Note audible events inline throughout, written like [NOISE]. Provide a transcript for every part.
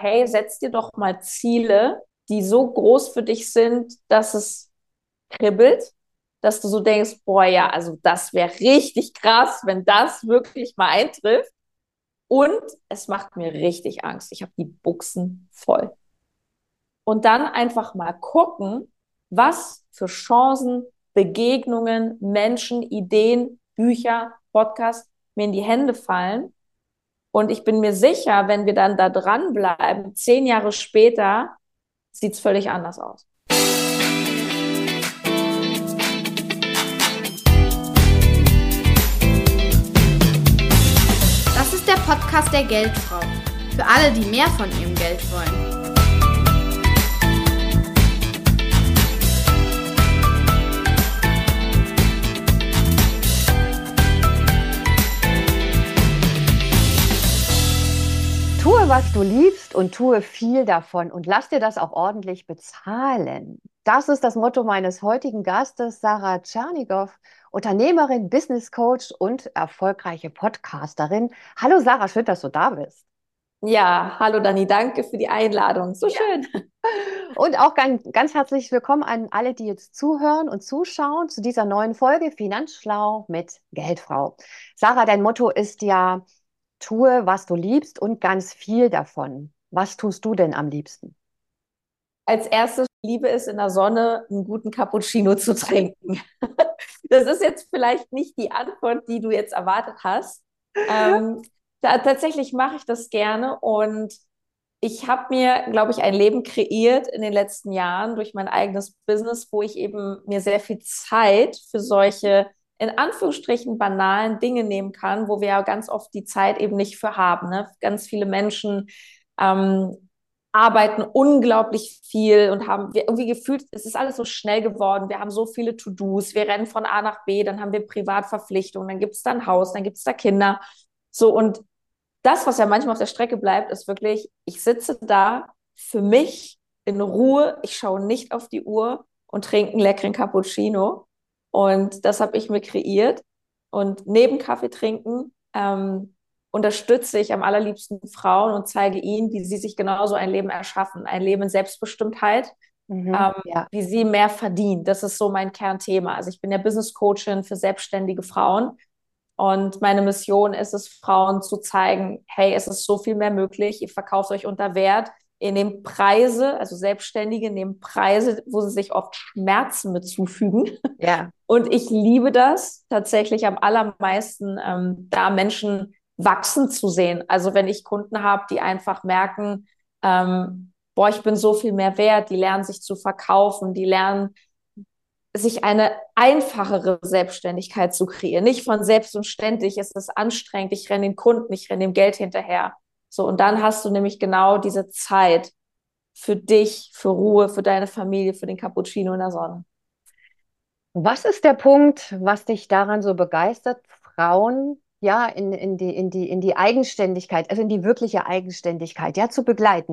hey, setz dir doch mal Ziele, die so groß für dich sind, dass es kribbelt, dass du so denkst, boah, ja, also das wäre richtig krass, wenn das wirklich mal eintrifft. Und es macht mir richtig Angst. Ich habe die Buchsen voll. Und dann einfach mal gucken, was für Chancen, Begegnungen, Menschen, Ideen, Bücher, Podcasts mir in die Hände fallen. Und ich bin mir sicher, wenn wir dann da dranbleiben, zehn Jahre später, sieht es völlig anders aus. Das ist der Podcast der Geldfrau. Für alle, die mehr von ihrem Geld wollen. Tue, was du liebst und tue viel davon und lass dir das auch ordentlich bezahlen. Das ist das Motto meines heutigen Gastes, Sarah Tschernigow, Unternehmerin, Business Coach und erfolgreiche Podcasterin. Hallo Sarah, schön, dass du da bist. Ja, hallo Dani, danke für die Einladung. So ja. schön. [LAUGHS] Und auch ganz, ganz herzlich willkommen an alle, die jetzt zuhören und zuschauen zu dieser neuen Folge Finanzschlau mit Geldfrau. Sarah, dein Motto ist ja, Tue, was du liebst und ganz viel davon. Was tust du denn am liebsten? Als erstes liebe es in der Sonne, einen guten Cappuccino zu trinken. [LAUGHS] Das ist jetzt vielleicht nicht die Antwort, die du jetzt erwartet hast. Ähm, da, tatsächlich mache ich das gerne und ich habe mir, glaube ich, ein Leben kreiert in den letzten Jahren durch mein eigenes Business, wo ich eben mir sehr viel Zeit für solche in Anführungsstrichen banalen Dinge nehmen kann, wo wir ja ganz oft die Zeit eben nicht für haben. Ne? Ganz viele Menschen ähm, arbeiten unglaublich viel und haben wir irgendwie gefühlt, es ist alles so schnell geworden. Wir haben so viele To-Dos, wir rennen von A nach B, dann haben wir Privatverpflichtungen, dann gibt es da ein Haus, dann gibt es da Kinder. So und das, was ja manchmal auf der Strecke bleibt, ist wirklich, ich sitze da für mich in Ruhe, ich schaue nicht auf die Uhr und trinke einen leckeren Cappuccino und das habe ich mir kreiert. Und neben Kaffee trinken ähm, unterstütze ich am allerliebsten Frauen und zeige ihnen, wie sie sich genauso ein Leben erschaffen, ein Leben in Selbstbestimmtheit, mhm, ähm, ja. wie sie mehr verdienen. Das ist so mein Kernthema. Also ich bin ja Business Coachin für selbstständige Frauen. Und meine Mission ist es, Frauen zu zeigen, hey, es ist so viel mehr möglich, ihr verkauft euch unter Wert, ihr nehmt Preise, also Selbstständige nehmen Preise, wo sie sich oft Schmerzen mit zufügen. Ja. Und ich liebe das tatsächlich am allermeisten, ähm, da Menschen wachsen zu sehen. Also wenn ich Kunden habe, die einfach merken, ähm, boah, ich bin so viel mehr wert, die lernen sich zu verkaufen, die lernen sich eine einfachere Selbstständigkeit zu kreieren. Nicht von selbst und ständig, es ist anstrengend, ich renne den Kunden, ich renne dem Geld hinterher. So, und dann hast du nämlich genau diese Zeit für dich, für Ruhe, für deine Familie, für den Cappuccino in der Sonne. Was ist der Punkt, was dich daran so begeistert, Frauen ja in, in, die, in, die, in die Eigenständigkeit, also in die wirkliche Eigenständigkeit, ja, zu begleiten?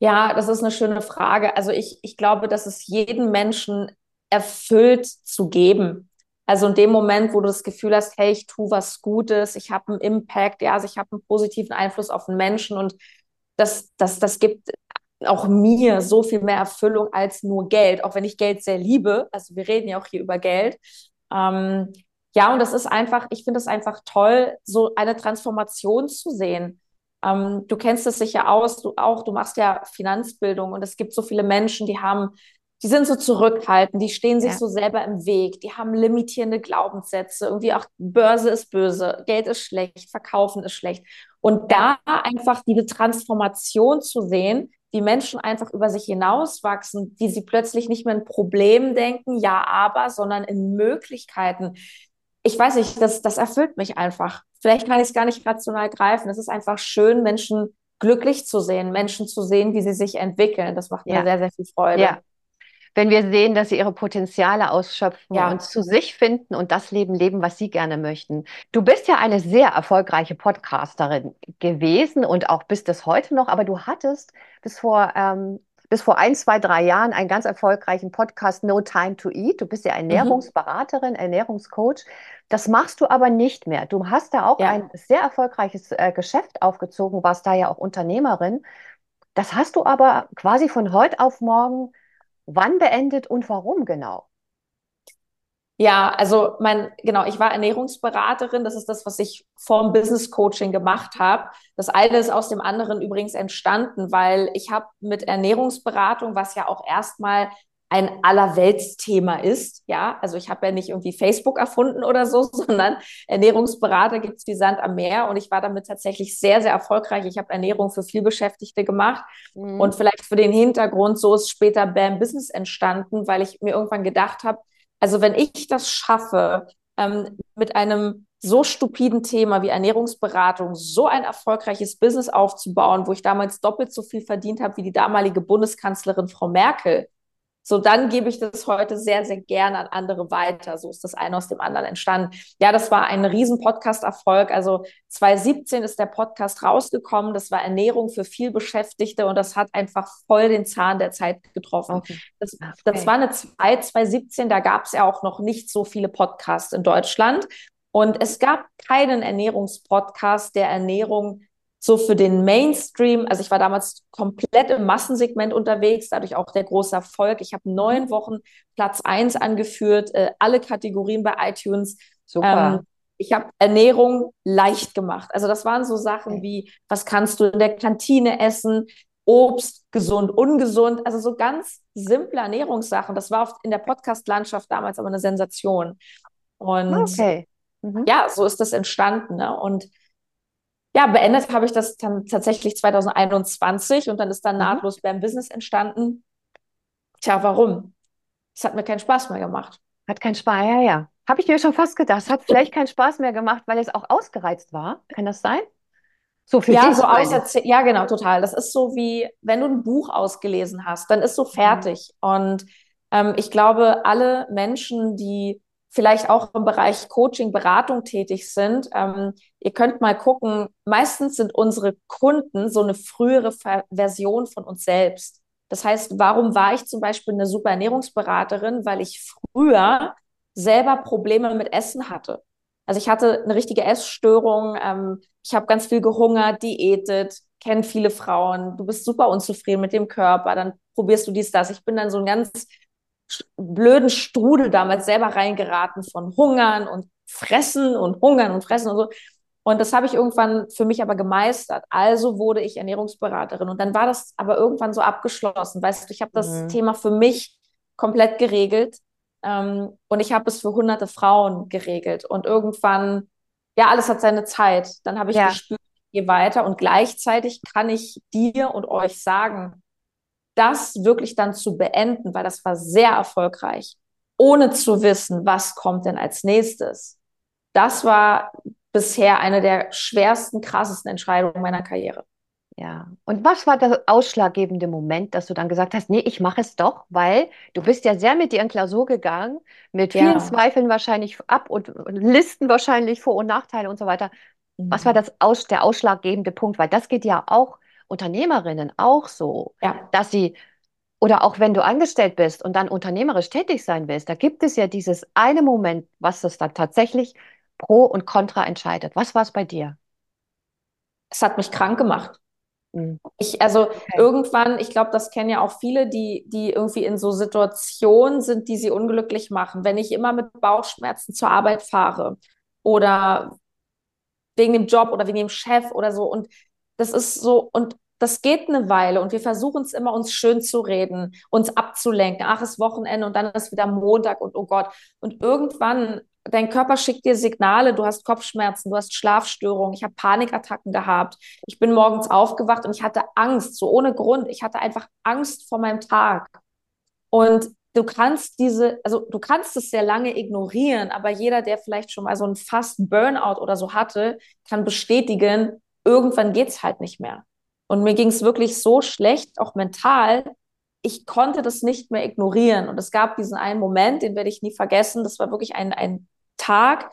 Ja, das ist eine schöne Frage. Also ich, ich glaube, dass es jeden Menschen erfüllt zu geben. Also in dem Moment, wo du das Gefühl hast, hey, ich tue was Gutes, ich habe einen Impact, ja, also ich habe einen positiven Einfluss auf den Menschen und das, das, das gibt auch mir so viel mehr Erfüllung als nur Geld, auch wenn ich Geld sehr liebe. Also wir reden ja auch hier über Geld. Ähm, ja, und das ist einfach, ich finde es einfach toll, so eine Transformation zu sehen. Ähm, du kennst es sicher aus, du auch, du machst ja Finanzbildung und es gibt so viele Menschen, die haben die sind so zurückhaltend, die stehen sich ja. so selber im Weg, die haben limitierende Glaubenssätze, irgendwie auch Börse ist böse, Geld ist schlecht, Verkaufen ist schlecht. Und da einfach diese Transformation zu sehen, wie Menschen einfach über sich hinauswachsen, wie sie plötzlich nicht mehr in Problemen denken, ja, aber, sondern in Möglichkeiten. Ich weiß nicht, das, das erfüllt mich einfach. Vielleicht kann ich es gar nicht rational greifen. Es ist einfach schön, Menschen glücklich zu sehen, Menschen zu sehen, wie sie sich entwickeln. Das macht ja. mir sehr, sehr viel Freude. Ja, wenn wir sehen, dass sie ihre Potenziale ausschöpfen ja. und zu sich finden und das Leben leben, was sie gerne möchten. Du bist ja eine sehr erfolgreiche Podcasterin gewesen und auch bist es heute noch, aber du hattest bis vor ähm, bis vor ein, zwei, drei Jahren einen ganz erfolgreichen Podcast No Time to Eat. Du bist ja mhm. Ernährungsberaterin, mhm. Ernährungscoach. Das machst du aber nicht mehr. Du hast da auch ja. ein sehr erfolgreiches äh, Geschäft aufgezogen, warst da ja auch Unternehmerin. Das hast du aber quasi von heute auf morgen wann beendet und warum genau? Ja, also mein, genau, ich war Ernährungsberaterin. Das ist das, was ich vorm Business Coaching gemacht habe. Das eine ist aus dem anderen übrigens entstanden, weil ich habe mit Ernährungsberatung, was ja auch erstmal ein Allerweltsthema ist. Ja, also ich habe ja nicht irgendwie Facebook erfunden oder so, [LAUGHS] sondern Ernährungsberater gibt es wie Sand am Meer und ich war damit tatsächlich sehr, sehr erfolgreich. Ich habe Ernährung für vielbeschäftigte gemacht mhm. und vielleicht für den Hintergrund, so ist später BAM Business entstanden, weil ich mir irgendwann gedacht habe, also wenn ich das schaffe, ähm, mit einem so stupiden Thema wie Ernährungsberatung so ein erfolgreiches Business aufzubauen, wo ich damals doppelt so viel verdient habe wie die damalige Bundeskanzlerin Frau Merkel, so, dann gebe ich das heute sehr, sehr gerne an andere weiter. So ist das eine aus dem anderen entstanden. Ja, das war ein riesen Podcast-Erfolg. Also 2017 ist der Podcast rausgekommen. Das war Ernährung für viel Beschäftigte und das hat einfach voll den Zahn der Zeit getroffen. Okay. Das, das war eine Zeit, 2017, da gab es ja auch noch nicht so viele Podcasts in Deutschland. Und es gab keinen Ernährungspodcast, der Ernährung so für den Mainstream, also ich war damals komplett im Massensegment unterwegs, dadurch auch der große Erfolg. Ich habe neun Wochen Platz eins angeführt, äh, alle Kategorien bei iTunes. Super. Ähm, ich habe Ernährung leicht gemacht. Also das waren so Sachen wie, was kannst du in der Kantine essen? Obst, gesund, ungesund. Also so ganz simple Ernährungssachen. Das war oft in der Podcast-Landschaft damals aber eine Sensation. Und okay. mhm. ja, so ist das entstanden. Ne? Und ja, beendet habe ich das dann tatsächlich 2021 und dann ist dann mhm. nahtlos beim Business entstanden. Tja, warum? Es hat mir keinen Spaß mehr gemacht. Hat keinen Spaß, ja, ja. Habe ich mir schon fast gedacht. Es hat [LAUGHS] vielleicht keinen Spaß mehr gemacht, weil es auch ausgereizt war. Kann das sein? So für ja, so. Ja, genau, total. Das ist so wie, wenn du ein Buch ausgelesen hast, dann ist so mhm. fertig. Mhm. Und ähm, ich glaube, alle Menschen, die vielleicht auch im Bereich Coaching, Beratung tätig sind, ähm, ihr könnt mal gucken, meistens sind unsere Kunden so eine frühere Ver Version von uns selbst. Das heißt, warum war ich zum Beispiel eine super Ernährungsberaterin? Weil ich früher selber Probleme mit Essen hatte. Also ich hatte eine richtige Essstörung, ähm, ich habe ganz viel gehungert, diätet, kennen viele Frauen, du bist super unzufrieden mit dem Körper, dann probierst du dies, das. Ich bin dann so ein ganz blöden Strudel damals selber reingeraten von Hungern und Fressen und Hungern und Fressen und so. Und das habe ich irgendwann für mich aber gemeistert. Also wurde ich Ernährungsberaterin. Und dann war das aber irgendwann so abgeschlossen. Weißt du, ich habe das mhm. Thema für mich komplett geregelt. Ähm, und ich habe es für hunderte Frauen geregelt. Und irgendwann, ja, alles hat seine Zeit. Dann habe ich ja. gespürt, ich gehe weiter. Und gleichzeitig kann ich dir und euch sagen, das wirklich dann zu beenden, weil das war sehr erfolgreich, ohne zu wissen, was kommt denn als nächstes. Das war bisher eine der schwersten, krassesten Entscheidungen meiner Karriere. Ja, und was war der ausschlaggebende Moment, dass du dann gesagt hast, nee, ich mache es doch, weil du bist ja sehr mit dir in Klausur gegangen, mit vielen ja. Zweifeln wahrscheinlich ab und Listen wahrscheinlich Vor- und Nachteile und so weiter. Mhm. Was war das aus, der ausschlaggebende Punkt? Weil das geht ja auch Unternehmerinnen auch so, ja. dass sie, oder auch wenn du angestellt bist und dann unternehmerisch tätig sein willst, da gibt es ja dieses eine Moment, was das dann tatsächlich pro und contra entscheidet. Was war es bei dir? Es hat mich krank gemacht. Mhm. Ich, also okay. irgendwann, ich glaube, das kennen ja auch viele, die, die irgendwie in so Situationen sind, die sie unglücklich machen. Wenn ich immer mit Bauchschmerzen zur Arbeit fahre oder wegen dem Job oder wegen dem Chef oder so und das ist so, und das geht eine Weile und wir versuchen es immer, uns schön zu reden, uns abzulenken. Ach, es ist Wochenende und dann ist wieder Montag und oh Gott. Und irgendwann, dein Körper schickt dir Signale, du hast Kopfschmerzen, du hast Schlafstörungen, ich habe Panikattacken gehabt. Ich bin morgens aufgewacht und ich hatte Angst, so ohne Grund. Ich hatte einfach Angst vor meinem Tag. Und du kannst diese, also du kannst es sehr lange ignorieren, aber jeder, der vielleicht schon mal so einen fast Burnout oder so hatte, kann bestätigen, irgendwann geht's halt nicht mehr. Und mir ging es wirklich so schlecht, auch mental. Ich konnte das nicht mehr ignorieren. Und es gab diesen einen Moment, den werde ich nie vergessen. Das war wirklich ein, ein Tag.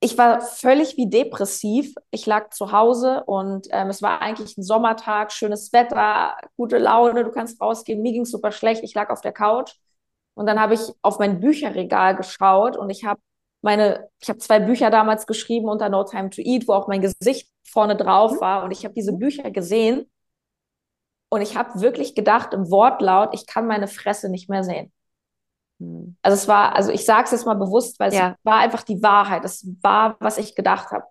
Ich war völlig wie depressiv. Ich lag zu Hause und ähm, es war eigentlich ein Sommertag, schönes Wetter, gute Laune, du kannst rausgehen. Mir ging es super schlecht. Ich lag auf der Couch und dann habe ich auf mein Bücherregal geschaut und ich habe meine, ich habe zwei Bücher damals geschrieben unter No Time to Eat, wo auch mein Gesicht vorne drauf mhm. war und ich habe diese Bücher gesehen Und ich habe wirklich gedacht im Wortlaut, ich kann meine Fresse nicht mehr sehen. Hm. Also es war, also ich sage es jetzt mal bewusst, weil ja. es war einfach die Wahrheit. Es war, was ich gedacht habe.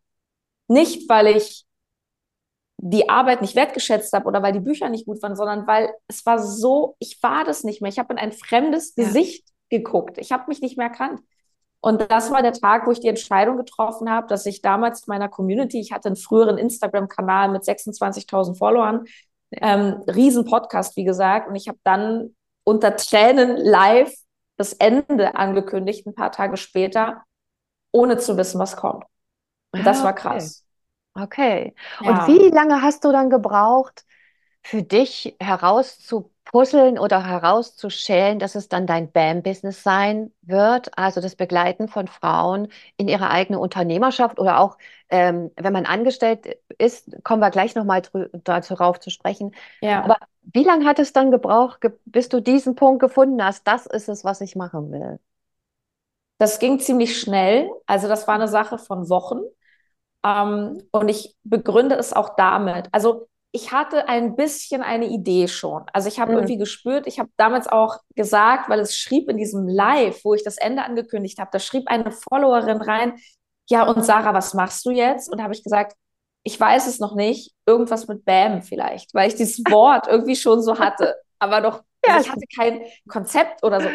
Nicht, weil ich die Arbeit nicht wertgeschätzt habe oder weil die Bücher nicht gut waren, sondern weil es war so, ich war das nicht mehr. Ich habe in ein fremdes ja. Gesicht geguckt. Ich habe mich nicht mehr erkannt. Und das war der Tag, wo ich die Entscheidung getroffen habe, dass ich damals meiner Community, ich hatte einen früheren Instagram-Kanal mit 26.000 Followern, ähm, riesen Podcast, wie gesagt, und ich habe dann unter Tränen live das Ende angekündigt, ein paar Tage später, ohne zu wissen, was kommt. Und das ah, war krass. Okay. Und ja. wie lange hast du dann gebraucht, für dich herauszupuzzeln oder herauszuschälen, dass es dann dein BAM-Business sein wird, also das Begleiten von Frauen in ihre eigene Unternehmerschaft oder auch, ähm, wenn man angestellt ist, kommen wir gleich nochmal dazu rauf zu sprechen. Ja. Aber wie lange hat es dann gebraucht, bis du diesen Punkt gefunden hast, das ist es, was ich machen will? Das ging ziemlich schnell. Also das war eine Sache von Wochen. Ähm, und ich begründe es auch damit. Also ich hatte ein bisschen eine Idee schon. Also ich habe mhm. irgendwie gespürt, ich habe damals auch gesagt, weil es schrieb in diesem Live, wo ich das Ende angekündigt habe, da schrieb eine Followerin rein, ja, und Sarah, was machst du jetzt? Und da habe ich gesagt, ich weiß es noch nicht, irgendwas mit Bam vielleicht, weil ich dieses [LAUGHS] Wort irgendwie schon so hatte, aber doch, ja, also ich hatte kein Konzept oder so.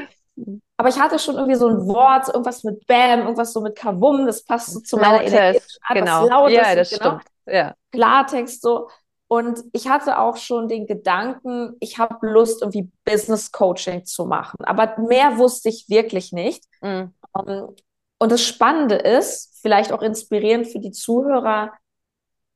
Aber ich hatte schon irgendwie so ein Wort, irgendwas mit Bam, irgendwas so mit Kavum, das passt so zu meiner Energie. Genau. Lautes, ja, das genau. stimmt. Ja. Klartext so. Und ich hatte auch schon den Gedanken, ich habe Lust, irgendwie Business Coaching zu machen. Aber mehr wusste ich wirklich nicht. Mhm. Ähm, und das Spannende ist, vielleicht auch inspirierend für die Zuhörer,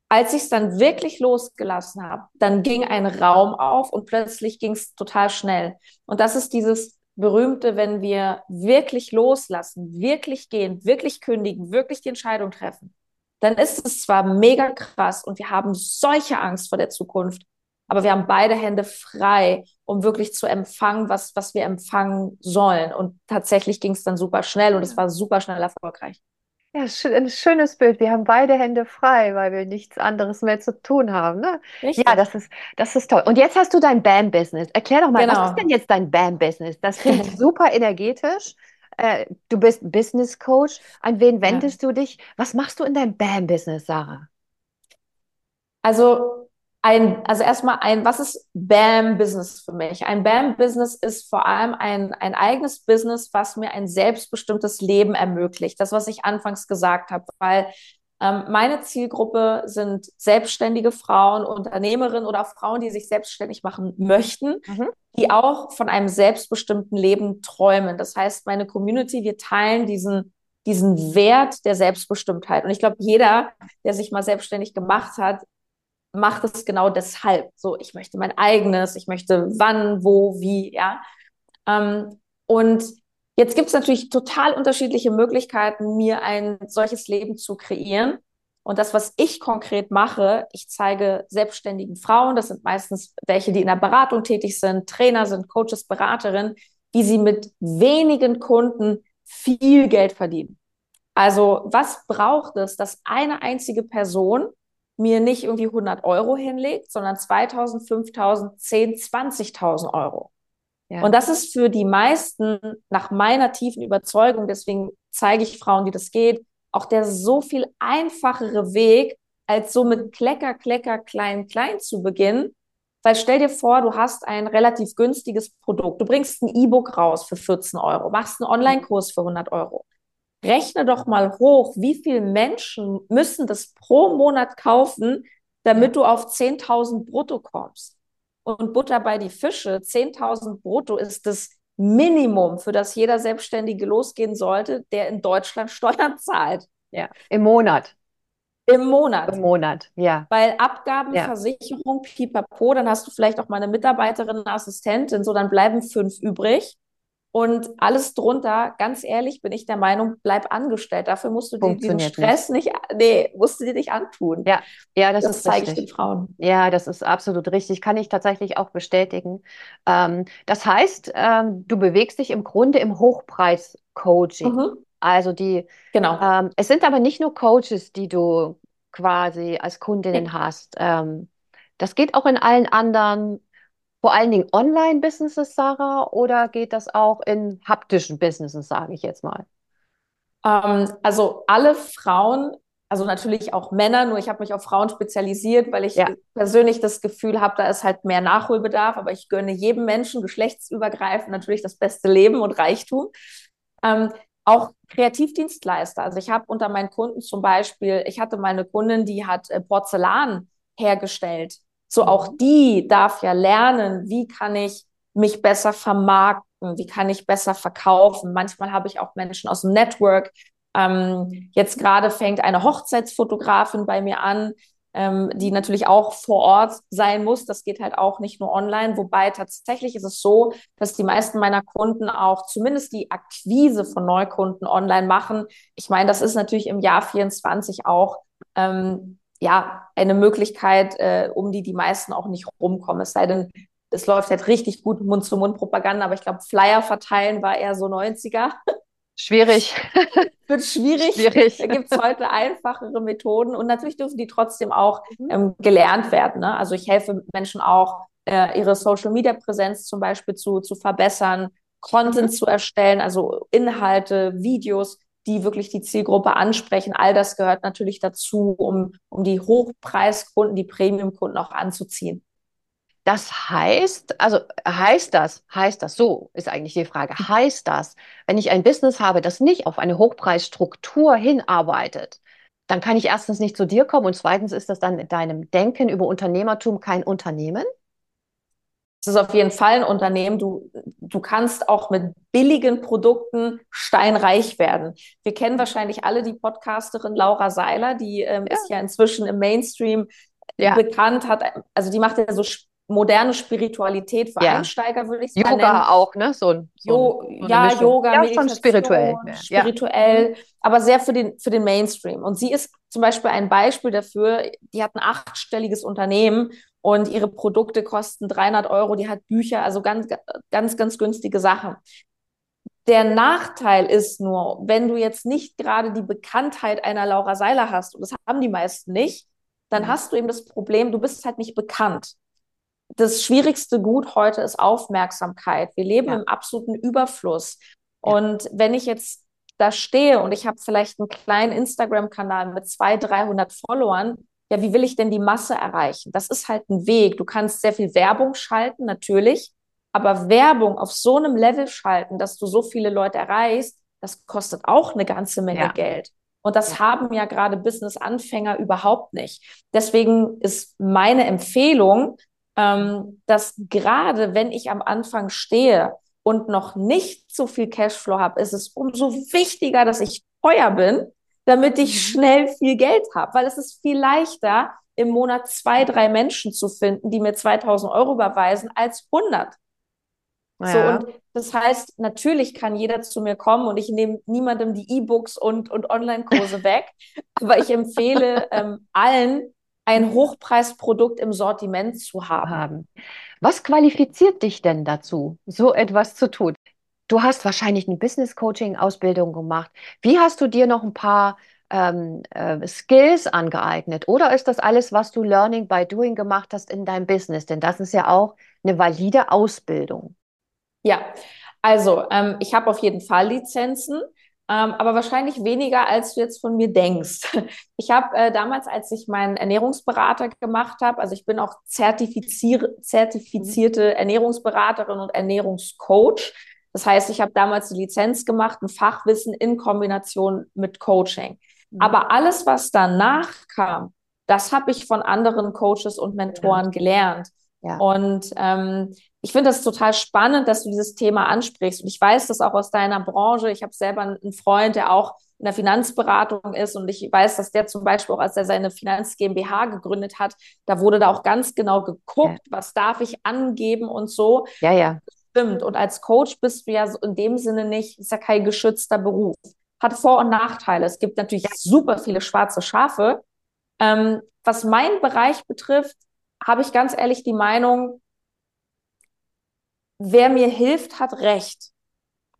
als ich es dann wirklich losgelassen habe, dann ging ein Raum auf und plötzlich ging es total schnell. Und das ist dieses berühmte, wenn wir wirklich loslassen, wirklich gehen, wirklich kündigen, wirklich die Entscheidung treffen, dann ist es zwar mega krass und wir haben solche Angst vor der Zukunft, aber wir haben beide Hände frei, um wirklich zu empfangen, was, was wir empfangen sollen. Und tatsächlich ging es dann super schnell und es war super schnell erfolgreich. Ja, ein schönes Bild. Wir haben beide Hände frei, weil wir nichts anderes mehr zu tun haben. Ne? Ja, das ist, das ist toll. Und jetzt hast du dein BAM-Business. Erklär doch mal, genau. was ist denn jetzt dein BAM-Business? Das klingt [LAUGHS] super energetisch. Äh, du bist Business Coach. An wen wendest ja. du dich? Was machst du in deinem BAM-Business, Sarah? Also ein, also erstmal ein, was ist BAM-Business für mich? Ein BAM-Business ist vor allem ein, ein eigenes Business, was mir ein selbstbestimmtes Leben ermöglicht. Das, was ich anfangs gesagt habe, weil meine Zielgruppe sind selbstständige Frauen, Unternehmerinnen oder Frauen, die sich selbstständig machen möchten, mhm. die auch von einem selbstbestimmten Leben träumen. Das heißt, meine Community, wir teilen diesen diesen Wert der Selbstbestimmtheit. Und ich glaube, jeder, der sich mal selbstständig gemacht hat, macht es genau deshalb. So, ich möchte mein eigenes, ich möchte wann, wo, wie, ja. Ähm, und jetzt gibt es natürlich total unterschiedliche Möglichkeiten, mir ein solches Leben zu kreieren. Und das, was ich konkret mache, ich zeige selbstständigen Frauen, das sind meistens welche, die in der Beratung tätig sind, Trainer sind, Coaches, Beraterinnen, wie sie mit wenigen Kunden viel Geld verdienen. Also was braucht es, dass eine einzige Person mir nicht irgendwie 100 Euro hinlegt, sondern 2000, 5000, 10, 20.000 Euro. Und das ist für die meisten nach meiner tiefen Überzeugung, deswegen zeige ich Frauen, wie das geht, auch der so viel einfachere Weg, als so mit Klecker, Klecker, klein, klein zu beginnen. Weil stell dir vor, du hast ein relativ günstiges Produkt. Du bringst ein E-Book raus für 14 Euro, machst einen Online-Kurs für 100 Euro rechne doch mal hoch, wie viele Menschen müssen das pro Monat kaufen, damit du auf 10.000 brutto kommst. Und Butter bei die Fische, 10.000 brutto ist das Minimum, für das jeder Selbstständige losgehen sollte, der in Deutschland [LAUGHS] Steuern zahlt. Ja, im Monat. Im Monat. Im Monat, ja. Weil Abgaben, ja. Versicherung, pipapo, dann hast du vielleicht auch mal eine Mitarbeiterin, eine Assistentin, so dann bleiben fünf übrig. Und alles drunter, ganz ehrlich, bin ich der Meinung, bleib angestellt. Dafür musst du dir diesen Stress nicht. nicht, nee, musst du dir nicht antun. Ja, ja, das, das ist zeige richtig. ich den Frauen. Ja, das ist absolut richtig. Kann ich tatsächlich auch bestätigen. Ähm, das heißt, ähm, du bewegst dich im Grunde im Hochpreis-Coaching. Mhm. Also die, genau. Ähm, es sind aber nicht nur Coaches, die du quasi als Kundinnen ja. hast. Ähm, das geht auch in allen anderen vor allen Dingen Online-Businesses, Sarah, oder geht das auch in haptischen Businesses, sage ich jetzt mal? Ähm, also alle Frauen, also natürlich auch Männer, nur ich habe mich auf Frauen spezialisiert, weil ich ja. persönlich das Gefühl habe, da ist halt mehr Nachholbedarf, aber ich gönne jedem Menschen geschlechtsübergreifend natürlich das beste Leben und Reichtum. Ähm, auch Kreativdienstleister. Also ich habe unter meinen Kunden zum Beispiel, ich hatte meine Kundin, die hat äh, Porzellan hergestellt. So auch mhm. die darf ja lernen, wie kann ich mich besser vermarkten, wie kann ich besser verkaufen. Manchmal habe ich auch Menschen aus dem Network. Ähm, jetzt gerade fängt eine Hochzeitsfotografin bei mir an, ähm, die natürlich auch vor Ort sein muss. Das geht halt auch nicht nur online. Wobei tatsächlich ist es so, dass die meisten meiner Kunden auch zumindest die Akquise von Neukunden online machen. Ich meine, das ist natürlich im Jahr 24 auch ähm, ja eine Möglichkeit, äh, um die die meisten auch nicht rumkommen. Es sei denn, es läuft halt richtig gut Mund-zu-Mund-Propaganda, aber ich glaube, Flyer verteilen war eher so 90er. Schwierig. [LAUGHS] Wird schwierig. schwierig. Da gibt es heute einfachere Methoden und natürlich dürfen die trotzdem auch mhm. ähm, gelernt werden. Ne? Also ich helfe Menschen auch, äh, ihre Social-Media-Präsenz zum Beispiel zu, zu verbessern, Content mhm. zu erstellen, also Inhalte, Videos, die wirklich die Zielgruppe ansprechen. All das gehört natürlich dazu, um, um die Hochpreiskunden, die Premium-Kunden auch anzuziehen. Das heißt, also heißt das, heißt das, so ist eigentlich die Frage, heißt das, wenn ich ein Business habe, das nicht auf eine Hochpreisstruktur hinarbeitet, dann kann ich erstens nicht zu dir kommen und zweitens ist das dann in deinem Denken über Unternehmertum kein Unternehmen? Es ist auf jeden Fall ein Unternehmen. Du, du kannst auch mit billigen Produkten steinreich werden. Wir kennen wahrscheinlich alle die Podcasterin Laura Seiler, die ähm, ja. ist ja inzwischen im Mainstream ja. bekannt, hat, also die macht ja so moderne Spiritualität für ja. Einsteiger, würde ich sagen. Yoga nennen. auch, ne? So, ein, so, so ja. Yoga, ja, Meditation, spirituell. Spirituell, ja. aber sehr für den, für den Mainstream. Und sie ist zum Beispiel ein Beispiel dafür, die hat ein achtstelliges Unternehmen und ihre Produkte kosten 300 Euro, die hat Bücher, also ganz, ganz, ganz günstige Sachen. Der Nachteil ist nur, wenn du jetzt nicht gerade die Bekanntheit einer Laura Seiler hast, und das haben die meisten nicht, dann mhm. hast du eben das Problem, du bist halt nicht bekannt das schwierigste Gut heute ist Aufmerksamkeit. Wir leben ja. im absoluten Überfluss. Ja. Und wenn ich jetzt da stehe und ich habe vielleicht einen kleinen Instagram-Kanal mit 200, 300 Followern, ja, wie will ich denn die Masse erreichen? Das ist halt ein Weg. Du kannst sehr viel Werbung schalten, natürlich, aber Werbung auf so einem Level schalten, dass du so viele Leute erreichst, das kostet auch eine ganze Menge ja. Geld. Und das ja. haben ja gerade Business-Anfänger überhaupt nicht. Deswegen ist meine Empfehlung, ähm, dass gerade wenn ich am Anfang stehe und noch nicht so viel Cashflow habe, ist es umso wichtiger, dass ich teuer bin, damit ich mhm. schnell viel Geld habe, weil es ist viel leichter, im Monat zwei, drei Menschen zu finden, die mir 2000 Euro überweisen, als 100. Ja. So, und das heißt, natürlich kann jeder zu mir kommen und ich nehme niemandem die E-Books und, und Online-Kurse [LAUGHS] weg, aber ich empfehle ähm, allen, ein Hochpreisprodukt im Sortiment zu haben. Was qualifiziert dich denn dazu, so etwas zu tun? Du hast wahrscheinlich eine Business Coaching Ausbildung gemacht. Wie hast du dir noch ein paar ähm, äh, Skills angeeignet? Oder ist das alles, was du Learning by Doing gemacht hast in deinem Business? Denn das ist ja auch eine valide Ausbildung. Ja, also ähm, ich habe auf jeden Fall Lizenzen ähm, aber wahrscheinlich weniger, als du jetzt von mir denkst. [LAUGHS] Ich habe äh, damals, als ich meinen Ernährungsberater gemacht habe, also ich bin auch zertifizier zertifizierte Ernährungsberaterin und Ernährungscoach. Das heißt, ich habe damals die Lizenz gemacht, ein Fachwissen in Kombination mit Coaching. Mhm. Aber alles, was danach kam, das habe ich von anderen Coaches und Mentoren ja. gelernt. Ja. Und ähm, ich finde das total spannend, dass du dieses Thema ansprichst. Und ich weiß das auch aus deiner Branche. Ich habe selber einen Freund, der auch in der Finanzberatung ist. Und ich weiß, dass der zum Beispiel auch, als er seine Finanz GmbH gegründet hat, da wurde da auch ganz genau geguckt, ja. was darf ich angeben und so. Ja, ja. Stimmt. Und als Coach bist du ja in dem Sinne nicht, ist ja kein geschützter Beruf. Hat Vor- und Nachteile. Es gibt natürlich super viele schwarze Schafe. Ähm, was meinen Bereich betrifft, habe ich ganz ehrlich die Meinung, wer mir hilft, hat Recht.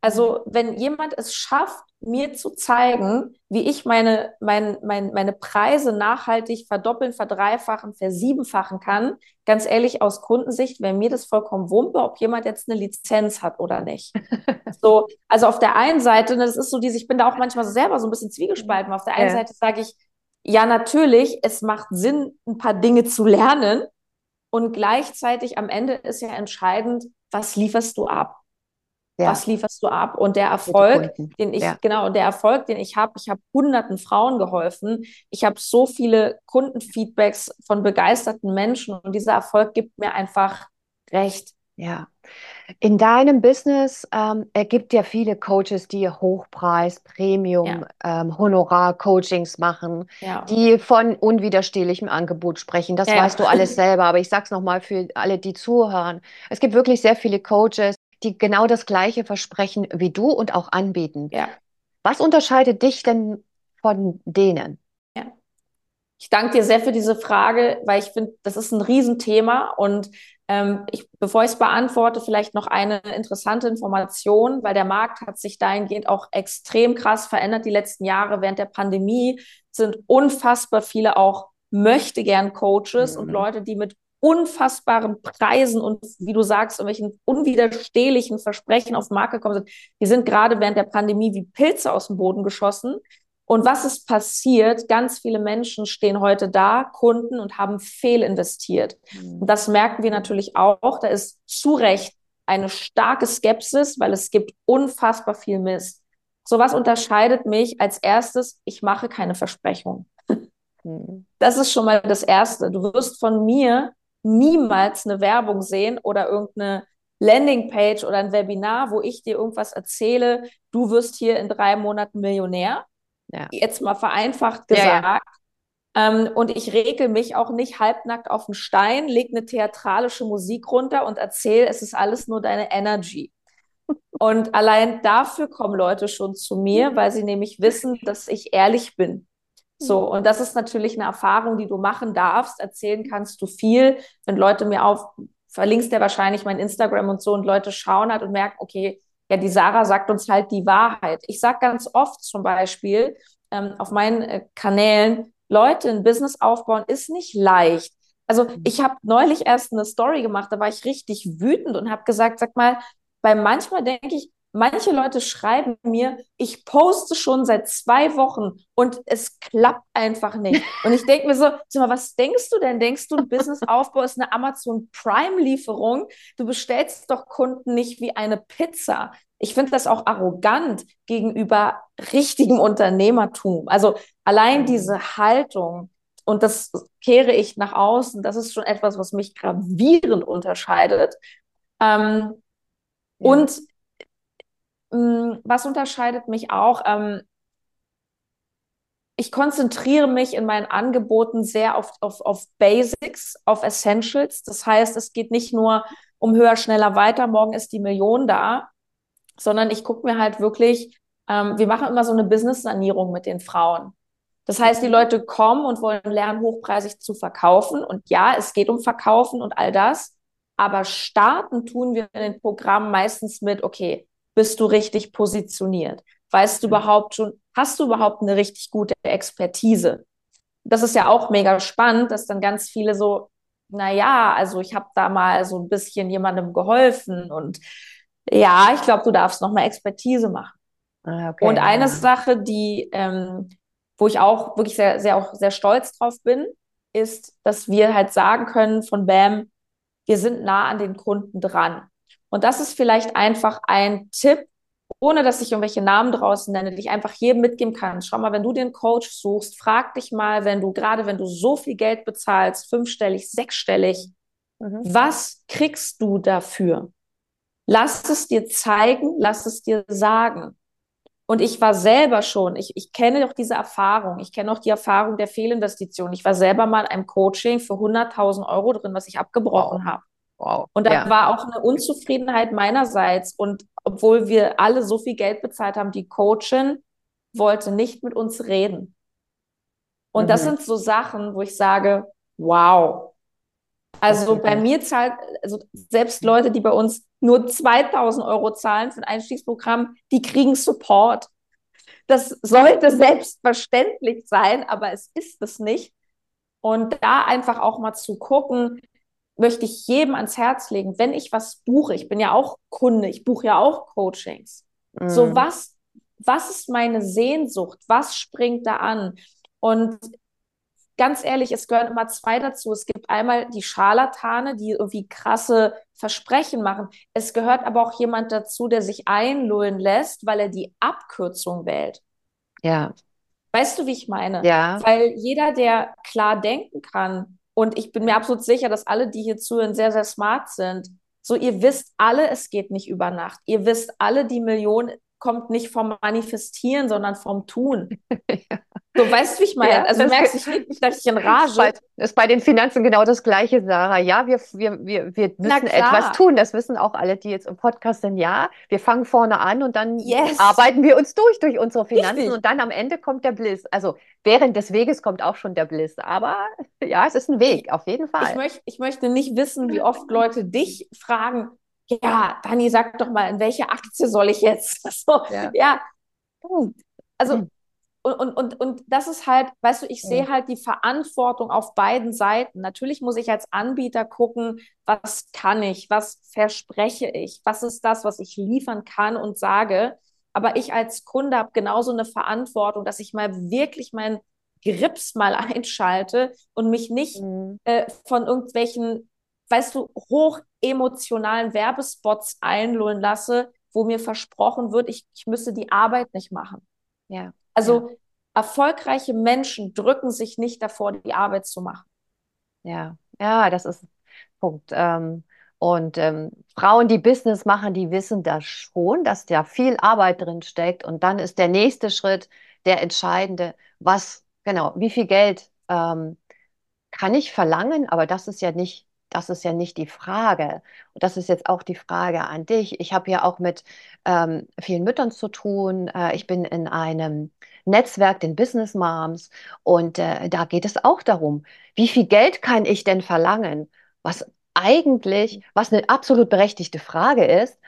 Also wenn jemand es schafft, mir zu zeigen, wie ich meine, mein, mein, meine Preise nachhaltig verdoppeln, verdreifachen, versiebenfachen kann, ganz ehrlich, aus Kundensicht wäre mir das vollkommen wumpe, ob jemand jetzt eine Lizenz hat oder nicht. [LAUGHS] so, also auf der einen Seite, das ist so diese, ich bin da auch manchmal selber so ein bisschen zwiegespalten. Auf der einen ja. Seite sage ich, ja, natürlich, es macht Sinn, ein paar Dinge zu lernen. Und gleichzeitig am Ende ist ja entscheidend, was lieferst du ab? Ja. Was lieferst du ab? Und der Erfolg, den ich, ja. genau, der Erfolg, den ich habe, ich habe hunderten Frauen geholfen. Ich habe so viele Kundenfeedbacks von begeisterten Menschen und dieser Erfolg gibt mir einfach recht. Ja. In deinem Business ähm, ergibt ja viele Coaches, die Hochpreis, Premium, ja. ähm, Honorar-Coachings machen, ja. die von unwiderstehlichem Angebot sprechen. Das ja. weißt du alles selber. Aber ich sage es nochmal für alle, die zuhören. Es gibt wirklich sehr viele Coaches, die genau das Gleiche versprechen wie du und auch anbieten. Ja. Was unterscheidet dich denn von denen? Ja. Ich danke dir sehr für diese Frage, weil ich finde, das ist ein Riesenthema und ähm, ich, bevor ich es beantworte, vielleicht noch eine interessante Information, weil der Markt hat sich dahingehend auch extrem krass verändert die letzten Jahre. Während der Pandemie sind unfassbar viele auch möchte gern Coaches mhm. und Leute, die mit unfassbaren Preisen und wie du sagst, irgendwelchen unwiderstehlichen Versprechen auf den Markt gekommen sind, die sind gerade während der Pandemie wie Pilze aus dem Boden geschossen. Und was ist passiert? Ganz viele Menschen stehen heute da, Kunden, und haben fehlinvestiert. Mhm. Und das merken wir natürlich auch. Da ist zu Recht eine starke Skepsis, weil es gibt unfassbar viel Mist. So was unterscheidet mich als erstes, ich mache keine Versprechungen. Mhm. Das ist schon mal das Erste. Du wirst von mir niemals eine Werbung sehen oder irgendeine Landingpage oder ein Webinar, wo ich dir irgendwas erzähle, du wirst hier in drei Monaten Millionär. Ja. Jetzt mal vereinfacht gesagt. Ja, ja. Ähm, und ich regel mich auch nicht halbnackt auf den Stein, leg eine theatralische Musik runter und erzähle, es ist alles nur deine Energy. Und allein dafür kommen Leute schon zu mir, weil sie nämlich wissen, dass ich ehrlich bin. So, mhm. und das ist natürlich eine Erfahrung, die du machen darfst. Erzählen kannst du viel. Wenn Leute mir auf, verlinkst ja wahrscheinlich mein Instagram und so und Leute schauen halt und merken, okay, ja, die Sarah sagt uns halt die Wahrheit. Ich sag ganz oft zum Beispiel ähm, auf meinen äh, Kanälen, Leute, ein Business aufbauen ist nicht leicht. Also mhm. ich habe neulich erst eine Story gemacht, da war ich richtig wütend und habe gesagt, sag mal, weil manchmal denke ich, Manche Leute schreiben mir, ich poste schon seit zwei Wochen und es klappt einfach nicht. [LAUGHS] Und ich denke mir so, mal, was denkst du denn? Denkst du, ein Businessaufbau ist eine Amazon Prime-Lieferung? Du bestellst doch Kunden nicht wie eine Pizza. Ich finde das auch arrogant gegenüber richtigem Unternehmertum. Also allein diese Haltung, und das kehre ich nach außen, das ist schon etwas, was mich gravierend unterscheidet. Ähm, ja. Und was unterscheidet mich auch? Ähm, ich konzentriere mich in meinen Angeboten sehr auf, auf, auf Basics, auf Essentials. Das heißt, es geht nicht nur um höher, schneller, weiter, morgen ist die Million da, sondern ich gucke mir halt wirklich, ähm, wir machen immer so eine Business-Sanierung mit den Frauen. Das heißt, die Leute kommen und wollen lernen, hochpreisig zu verkaufen. Und ja, es geht um Verkaufen und all das. Aber starten tun wir in den Programmen meistens mit, okay, bist du richtig positioniert? Weißt du überhaupt schon, hast du überhaupt eine richtig gute Expertise? Das ist ja auch mega spannend, dass dann ganz viele so, na ja, also ich habe da mal so ein bisschen jemandem geholfen und ja, ich glaube, du darfst noch mal Expertise machen. Ah, okay, und eine ja. Sache, die, ähm, wo ich auch wirklich sehr, sehr, auch sehr stolz drauf bin, ist, dass wir halt sagen können von BAM, wir sind nah an den Kunden dran. Und das ist vielleicht einfach ein Tipp, ohne dass ich irgendwelche Namen draußen nenne, die ich einfach jedem mitgeben kann. Schau mal, wenn du den Coach suchst, frag dich mal, wenn du gerade, wenn du so viel Geld bezahlst, fünfstellig, sechsstellig, mhm. was kriegst du dafür? Lass es dir zeigen, lass es dir sagen. Und ich war selber schon, ich, ich kenne doch diese Erfahrung, ich kenne auch die Erfahrung der Fehlinvestition. Ich war selber mal in einem Coaching für 100.000 Euro drin, was ich abgebrochen habe. Wow. Und da ja. war auch eine Unzufriedenheit meinerseits. Und obwohl wir alle so viel Geld bezahlt haben, die Coachin wollte nicht mit uns reden. Und mhm. das sind so Sachen, wo ich sage, wow. Also bei mir zahlt, also selbst Leute, die bei uns nur 2000 Euro zahlen für ein Einstiegsprogramm, die kriegen Support. Das sollte selbstverständlich sein, aber es ist es nicht. Und da einfach auch mal zu gucken, möchte ich jedem ans Herz legen, wenn ich was buche, ich bin ja auch Kunde, ich buche ja auch Coachings. Mhm. So, was, was ist meine Sehnsucht? Was springt da an? Und ganz ehrlich, es gehören immer zwei dazu. Es gibt einmal die Scharlatane, die irgendwie krasse Versprechen machen. Es gehört aber auch jemand dazu, der sich einlullen lässt, weil er die Abkürzung wählt. Ja. Weißt du, wie ich meine? Ja. Weil jeder, der klar denken kann, und ich bin mir absolut sicher, dass alle, die hier zuhören, sehr, sehr smart sind. So, ihr wisst alle, es geht nicht über Nacht. Ihr wisst alle, die Million kommt nicht vom Manifestieren, sondern vom Tun. [LAUGHS] ja. So, weißt du, wie ich meine? Ja, also merkst du nicht, dass ich in [LAUGHS] Rage. Das ist bei den Finanzen genau das Gleiche, Sarah. Ja, wir, wir, wir, wir müssen etwas tun. Das wissen auch alle, die jetzt im Podcast sind. Ja, wir fangen vorne an und dann yes. arbeiten wir uns durch, durch unsere Finanzen Richtig. und dann am Ende kommt der Bliss. Also während des Weges kommt auch schon der Bliss. Aber [LAUGHS] ja, es ist ein Weg, auf jeden Fall. Ich, möcht, ich möchte nicht wissen, wie oft Leute dich fragen, ja, Dani, sag doch mal, in welche Aktie soll ich jetzt? [LAUGHS] So, ja. ja. Also, hm. und, und, und, und das ist halt, weißt du, ich sehe halt die Verantwortung auf beiden Seiten. Natürlich muss ich als Anbieter gucken, was kann ich, was verspreche ich, was ist das, was ich liefern kann und sage. Aber ich als Kunde habe genauso eine Verantwortung, dass ich mal wirklich meinen Grips mal [LAUGHS] einschalte und mich nicht mhm. äh, von irgendwelchen weißt du, hoch emotionalen Werbespots einlullen lasse, wo mir versprochen wird, ich, ich müsse die Arbeit nicht machen. Ja. Also ja. erfolgreiche Menschen drücken sich nicht davor, die Arbeit zu machen. Ja, ja, das ist ein Punkt. Ähm, und ähm, Frauen, die Business machen, die wissen das schon, dass da viel Arbeit drin steckt. Und dann ist der nächste Schritt der entscheidende, was, genau, wie viel Geld ähm, kann ich verlangen, aber das ist ja nicht das ist ja nicht die Frage. Und das ist jetzt auch die Frage an dich. Ich habe ja auch mit ähm, vielen Müttern zu tun. Äh, ich bin in einem Netzwerk, den Business Moms, und äh, da geht es auch darum, wie viel Geld kann ich denn verlangen? Was eigentlich, was eine absolut berechtigte Frage ist,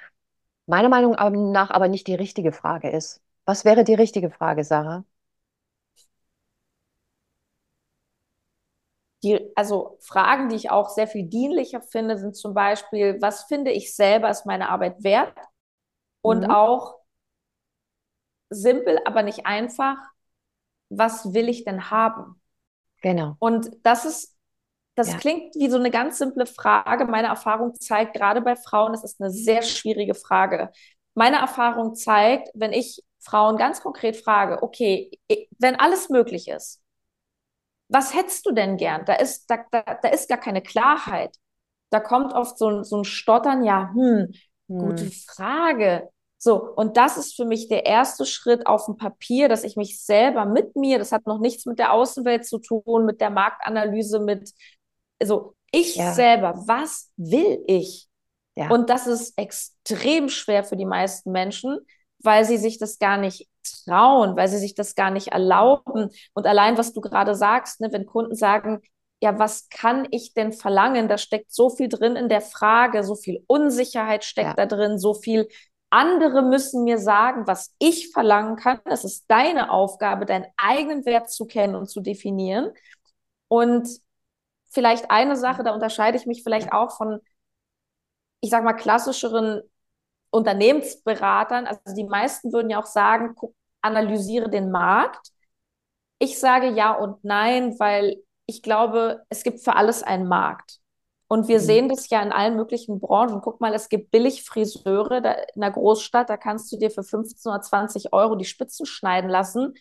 meiner Meinung nach aber nicht die richtige Frage ist. Was wäre die richtige Frage, Sarah? Die, also Fragen, die ich auch sehr viel dienlicher finde, sind zum Beispiel, was finde ich selber ist meine Arbeit wert? Und mhm. auch simpel, aber nicht einfach, was will ich denn haben? Genau. Und das ist, das ja. klingt wie so eine ganz simple Frage. Meine Erfahrung zeigt, gerade bei Frauen, es ist eine sehr schwierige Frage. Meine Erfahrung zeigt, wenn ich Frauen ganz konkret frage, okay, wenn alles möglich ist, was hättest du denn gern? Da ist, da, da, da ist gar keine Klarheit. Da kommt oft so, so ein Stottern, ja, hm, hm. gute Frage. So, und das ist für mich der erste Schritt auf dem Papier, dass ich mich selber mit mir, das hat noch nichts mit der Außenwelt zu tun, mit der Marktanalyse, mit, also ich ja. selber, was will ich? Ja. Und das ist extrem schwer für die meisten Menschen, weil sie sich das gar nicht trauen, weil sie sich das gar nicht erlauben. Und allein, was du gerade sagst, ne, wenn Kunden sagen, ja, was kann ich denn verlangen? Da steckt so viel drin in der Frage, so viel Unsicherheit steckt ja. da drin, so viel andere müssen mir sagen, was ich verlangen kann. Es ist deine Aufgabe, deinen eigenen Wert zu kennen und zu definieren. Und vielleicht eine Sache, da unterscheide ich mich vielleicht auch von, ich sag mal, klassischeren Unternehmensberatern, also die meisten würden ja auch sagen, guck, analysiere den Markt. Ich sage ja und nein, weil ich glaube, es gibt für alles einen Markt. Und wir mhm. sehen das ja in allen möglichen Branchen. Guck mal, es gibt Billigfriseure da in der Großstadt, da kannst du dir für 15 oder 20 Euro die Spitzen schneiden lassen.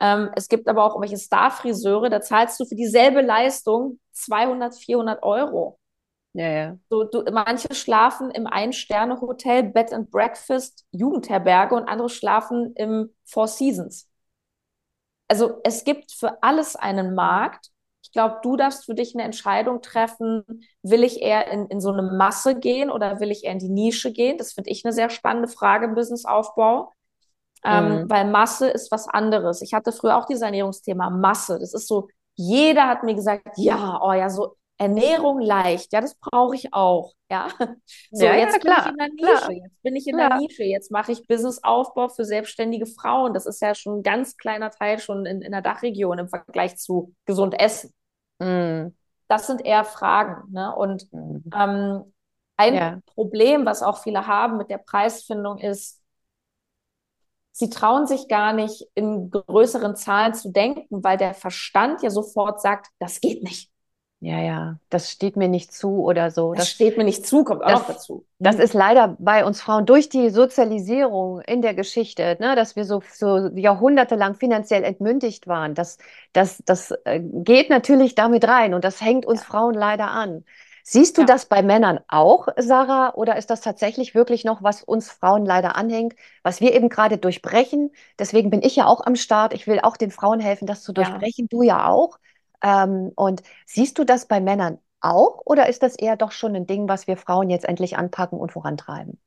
Ähm, es gibt aber auch irgendwelche Starfriseure, da zahlst du für dieselbe Leistung 200, 400 Euro. Ja, ja. So, du, manche schlafen im Ein-Sterne-Hotel, Bed and Breakfast, Jugendherberge und andere schlafen im Four Seasons. Also es gibt für alles einen Markt. Ich glaube, du darfst für dich eine Entscheidung treffen, will ich eher in, in so eine Masse gehen oder will ich eher in die Nische gehen? Das finde ich eine sehr spannende Frage im Businessaufbau. Ähm, mhm. weil Masse ist was anderes. Ich hatte früher auch dieses Ernährungsthema Masse. Das ist so, jeder hat mir gesagt, ja, oh ja, so Ernährung leicht, ja, das brauche ich auch, ja. So, Ja, jetzt ja, bin ich klar, in der Nische, klar, jetzt bin ich in der klar. Nische, jetzt mache ich Businessaufbau für selbstständige Frauen. Das ist ja schon ein ganz kleiner Teil schon in, in der Dachregion im Vergleich zu gesund essen. Mm, Das sind eher Fragen, ne? Und mm. ähm, ein Ja, Problem, was auch viele haben mit der Preisfindung, ist, sie trauen sich gar nicht in größeren Zahlen zu denken, weil der Verstand ja sofort sagt, das geht nicht. Ja, ja, das steht mir nicht zu oder so. Das Das, steht mir nicht zu, kommt auch das, noch dazu. das Hm. ist leider bei uns Frauen durch die Sozialisierung in der Geschichte, ne, dass wir so, so jahrhundertelang finanziell entmündigt waren. Das, das, das äh, geht natürlich damit rein und das hängt uns Ja. Frauen leider an. Siehst du Ja. das bei Männern auch, Sarah, oder ist das tatsächlich wirklich noch, was uns Frauen leider anhängt, was wir eben gerade durchbrechen? Deswegen bin ich ja auch am Start. Ich will auch den Frauen helfen, das zu Ja. durchbrechen. Du ja auch. Ähm, und siehst du das bei Männern auch, oder ist das eher doch schon ein Ding, was wir Frauen jetzt endlich anpacken und vorantreiben?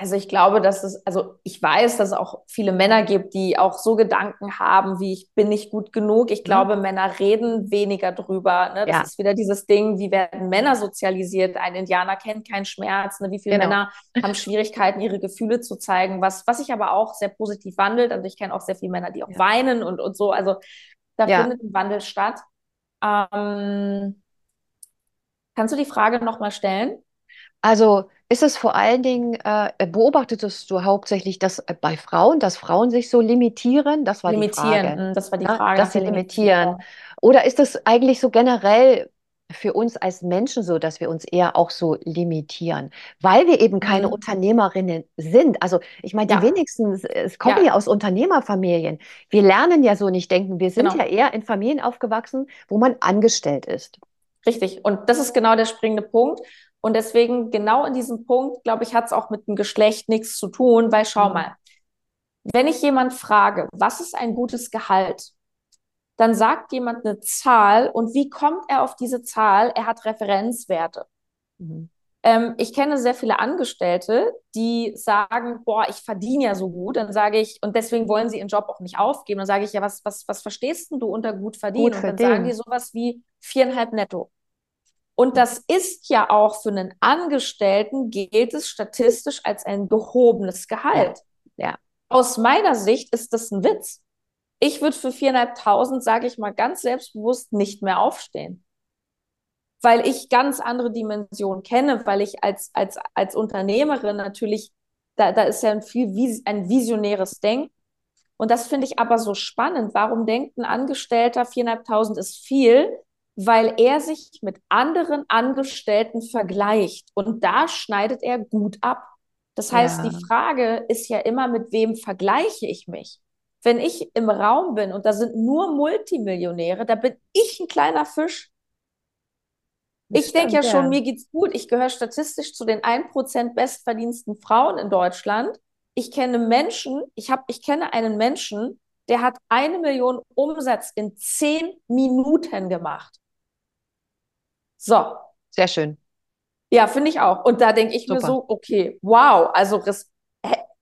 Also ich glaube, dass es, also ich weiß, dass es auch viele Männer gibt, die auch so Gedanken haben, wie ich bin nicht gut genug. Ich Mhm. glaube, Männer reden weniger drüber. Ne? Das Ja. ist wieder dieses Ding, wie werden Männer sozialisiert? Ein Indianer kennt keinen Schmerz. Ne? Wie viele Genau. Männer [LAUGHS] haben Schwierigkeiten, ihre Gefühle zu zeigen, was, was sich aber auch sehr positiv wandelt. Also ich kenne auch sehr viele Männer, die auch Ja. weinen und, und so. Also da Ja. findet ein Wandel statt. Ähm, kannst du die Frage nochmal stellen? Also ist es vor allen Dingen, äh, beobachtetest du hauptsächlich das äh, bei Frauen, dass Frauen sich so limitieren? Das war die Limitieren, Frage. hm, das war die Ja, Frage dass nach sie limitieren. Oder ist es eigentlich so generell für uns als Menschen so, dass wir uns eher auch so limitieren, weil wir eben keine Mhm. Unternehmerinnen sind? Also ich meine, die Ja. wenigsten, es kommen Ja. ja aus Unternehmerfamilien. Wir lernen ja so nicht denken. Wir sind Genau. ja eher in Familien aufgewachsen, wo man angestellt ist. Richtig. Und das ist genau der springende Punkt. Und deswegen, genau in diesem Punkt, glaube ich, hat es auch mit dem Geschlecht nichts zu tun, weil schau Mhm. mal, wenn ich jemand frage, was ist ein gutes Gehalt, dann sagt jemand eine Zahl und wie kommt er auf diese Zahl? Er hat Referenzwerte. Mhm. Ähm, ich kenne sehr viele Angestellte, die sagen, boah, ich verdiene ja so gut. Dann sage ich, und deswegen wollen sie ihren Job auch nicht aufgeben. Dann sage ich, ja, was, was, was verstehst denn du unter gut verdienen? Gut Und dann sagen die verdienen. sowas wie viereinhalb netto. Und das ist ja auch für einen Angestellten gilt es statistisch als ein gehobenes Gehalt. Ja. Aus meiner Sicht ist das ein Witz. Ich würde für viereinhalbtausend, sage ich mal ganz selbstbewusst, nicht mehr aufstehen. Weil ich ganz andere Dimensionen kenne, weil ich als, als, als Unternehmerin natürlich, da, da ist ja ein viel vis ein visionäres Denken. Und das finde ich aber so spannend. Warum denkt ein Angestellter, viereinhalbtausend ist viel? Weil er sich mit anderen Angestellten vergleicht. Und da schneidet er gut ab. Das heißt, Ja. die Frage ist ja immer, mit wem vergleiche ich mich? Wenn ich im Raum bin und da sind nur Multimillionäre, da bin ich ein kleiner Fisch. Das Ich denke ja schon, ja. mir geht's gut. Ich gehöre statistisch zu den 1% bestverdiensten Frauen in Deutschland. Ich kenne Menschen, ich hab, ich kenne einen Menschen, der hat eine Million Umsatz in zehn Minuten gemacht. So, Sehr schön. ja, finde ich auch. Und da denke ich mir Super. so, okay, wow, also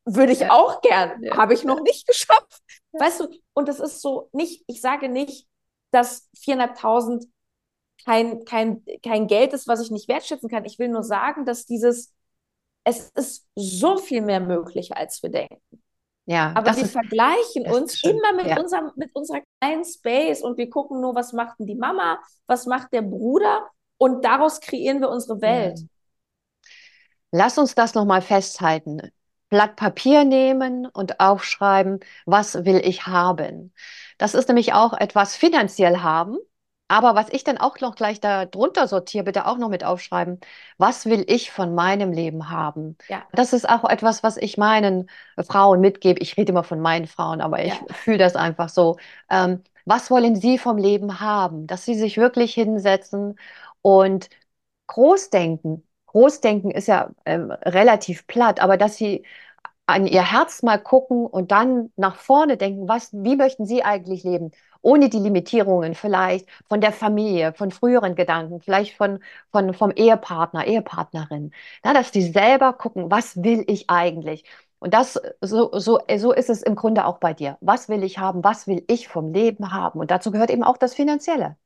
würde ich auch gern, Ja. habe ich noch nicht geschafft. Weißt du, und das ist so nicht, ich sage nicht, dass viereinhalbtausend kein, kein, kein Geld ist, was ich nicht wertschätzen kann. Ich will nur sagen, dass dieses, es ist so viel mehr möglich, als wir denken. Ja, Aber wir ist, vergleichen uns schön. immer mit Ja. unserem, mit unserer kleinen Space und wir gucken nur, was macht denn die Mama, was macht der Bruder und daraus kreieren wir unsere Welt. Lass uns das nochmal festhalten. Blatt Papier nehmen und aufschreiben, was will ich haben. Das ist nämlich auch etwas finanziell haben. Aber was ich dann auch noch gleich da drunter sortiere, bitte auch noch mit aufschreiben. Was will ich von meinem Leben haben? Ja. Das ist auch etwas, was ich meinen Frauen mitgebe. Ich rede immer von meinen Frauen, aber ich Ja. fühle das einfach so. Ähm, was wollen sie vom Leben haben? Dass sie sich wirklich hinsetzen und groß denken. Großdenken ist ja ähm, relativ platt, aber dass sie an ihr Herz mal gucken und dann nach vorne denken, was, wie möchten sie eigentlich leben? Ohne die Limitierungen vielleicht von der Familie, von früheren Gedanken, vielleicht von, von, vom Ehepartner, Ehepartnerin. Na, dass die selber gucken, was will ich eigentlich? Und das, so, so, so ist es im Grunde auch bei dir. Was will ich haben? Was will ich vom Leben haben? Und dazu gehört eben auch das Finanzielle.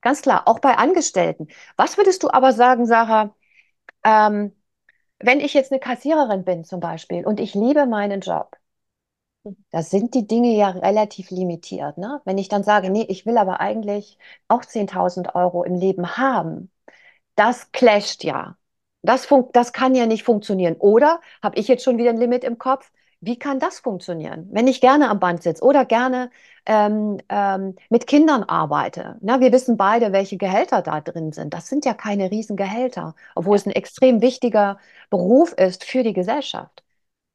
ganz klar, auch bei Angestellten. Was würdest du aber sagen, Sarah, ähm, wenn ich jetzt eine Kassiererin bin zum Beispiel und ich liebe meinen Job, da sind die Dinge ja relativ limitiert. Ne? Wenn ich dann sage, nee, ich will aber eigentlich auch 10.000 Euro im Leben haben, das clasht ja. Das, das kann ja nicht funktionieren. Oder habe ich jetzt schon wieder ein Limit im Kopf? Wie kann das funktionieren? Wenn ich gerne am Band sitze oder gerne ähm, ähm, mit Kindern arbeite. Na, wir wissen beide, welche Gehälter da drin sind. Das sind ja keine Riesengehälter, obwohl es ein extrem wichtiger Beruf ist für die Gesellschaft.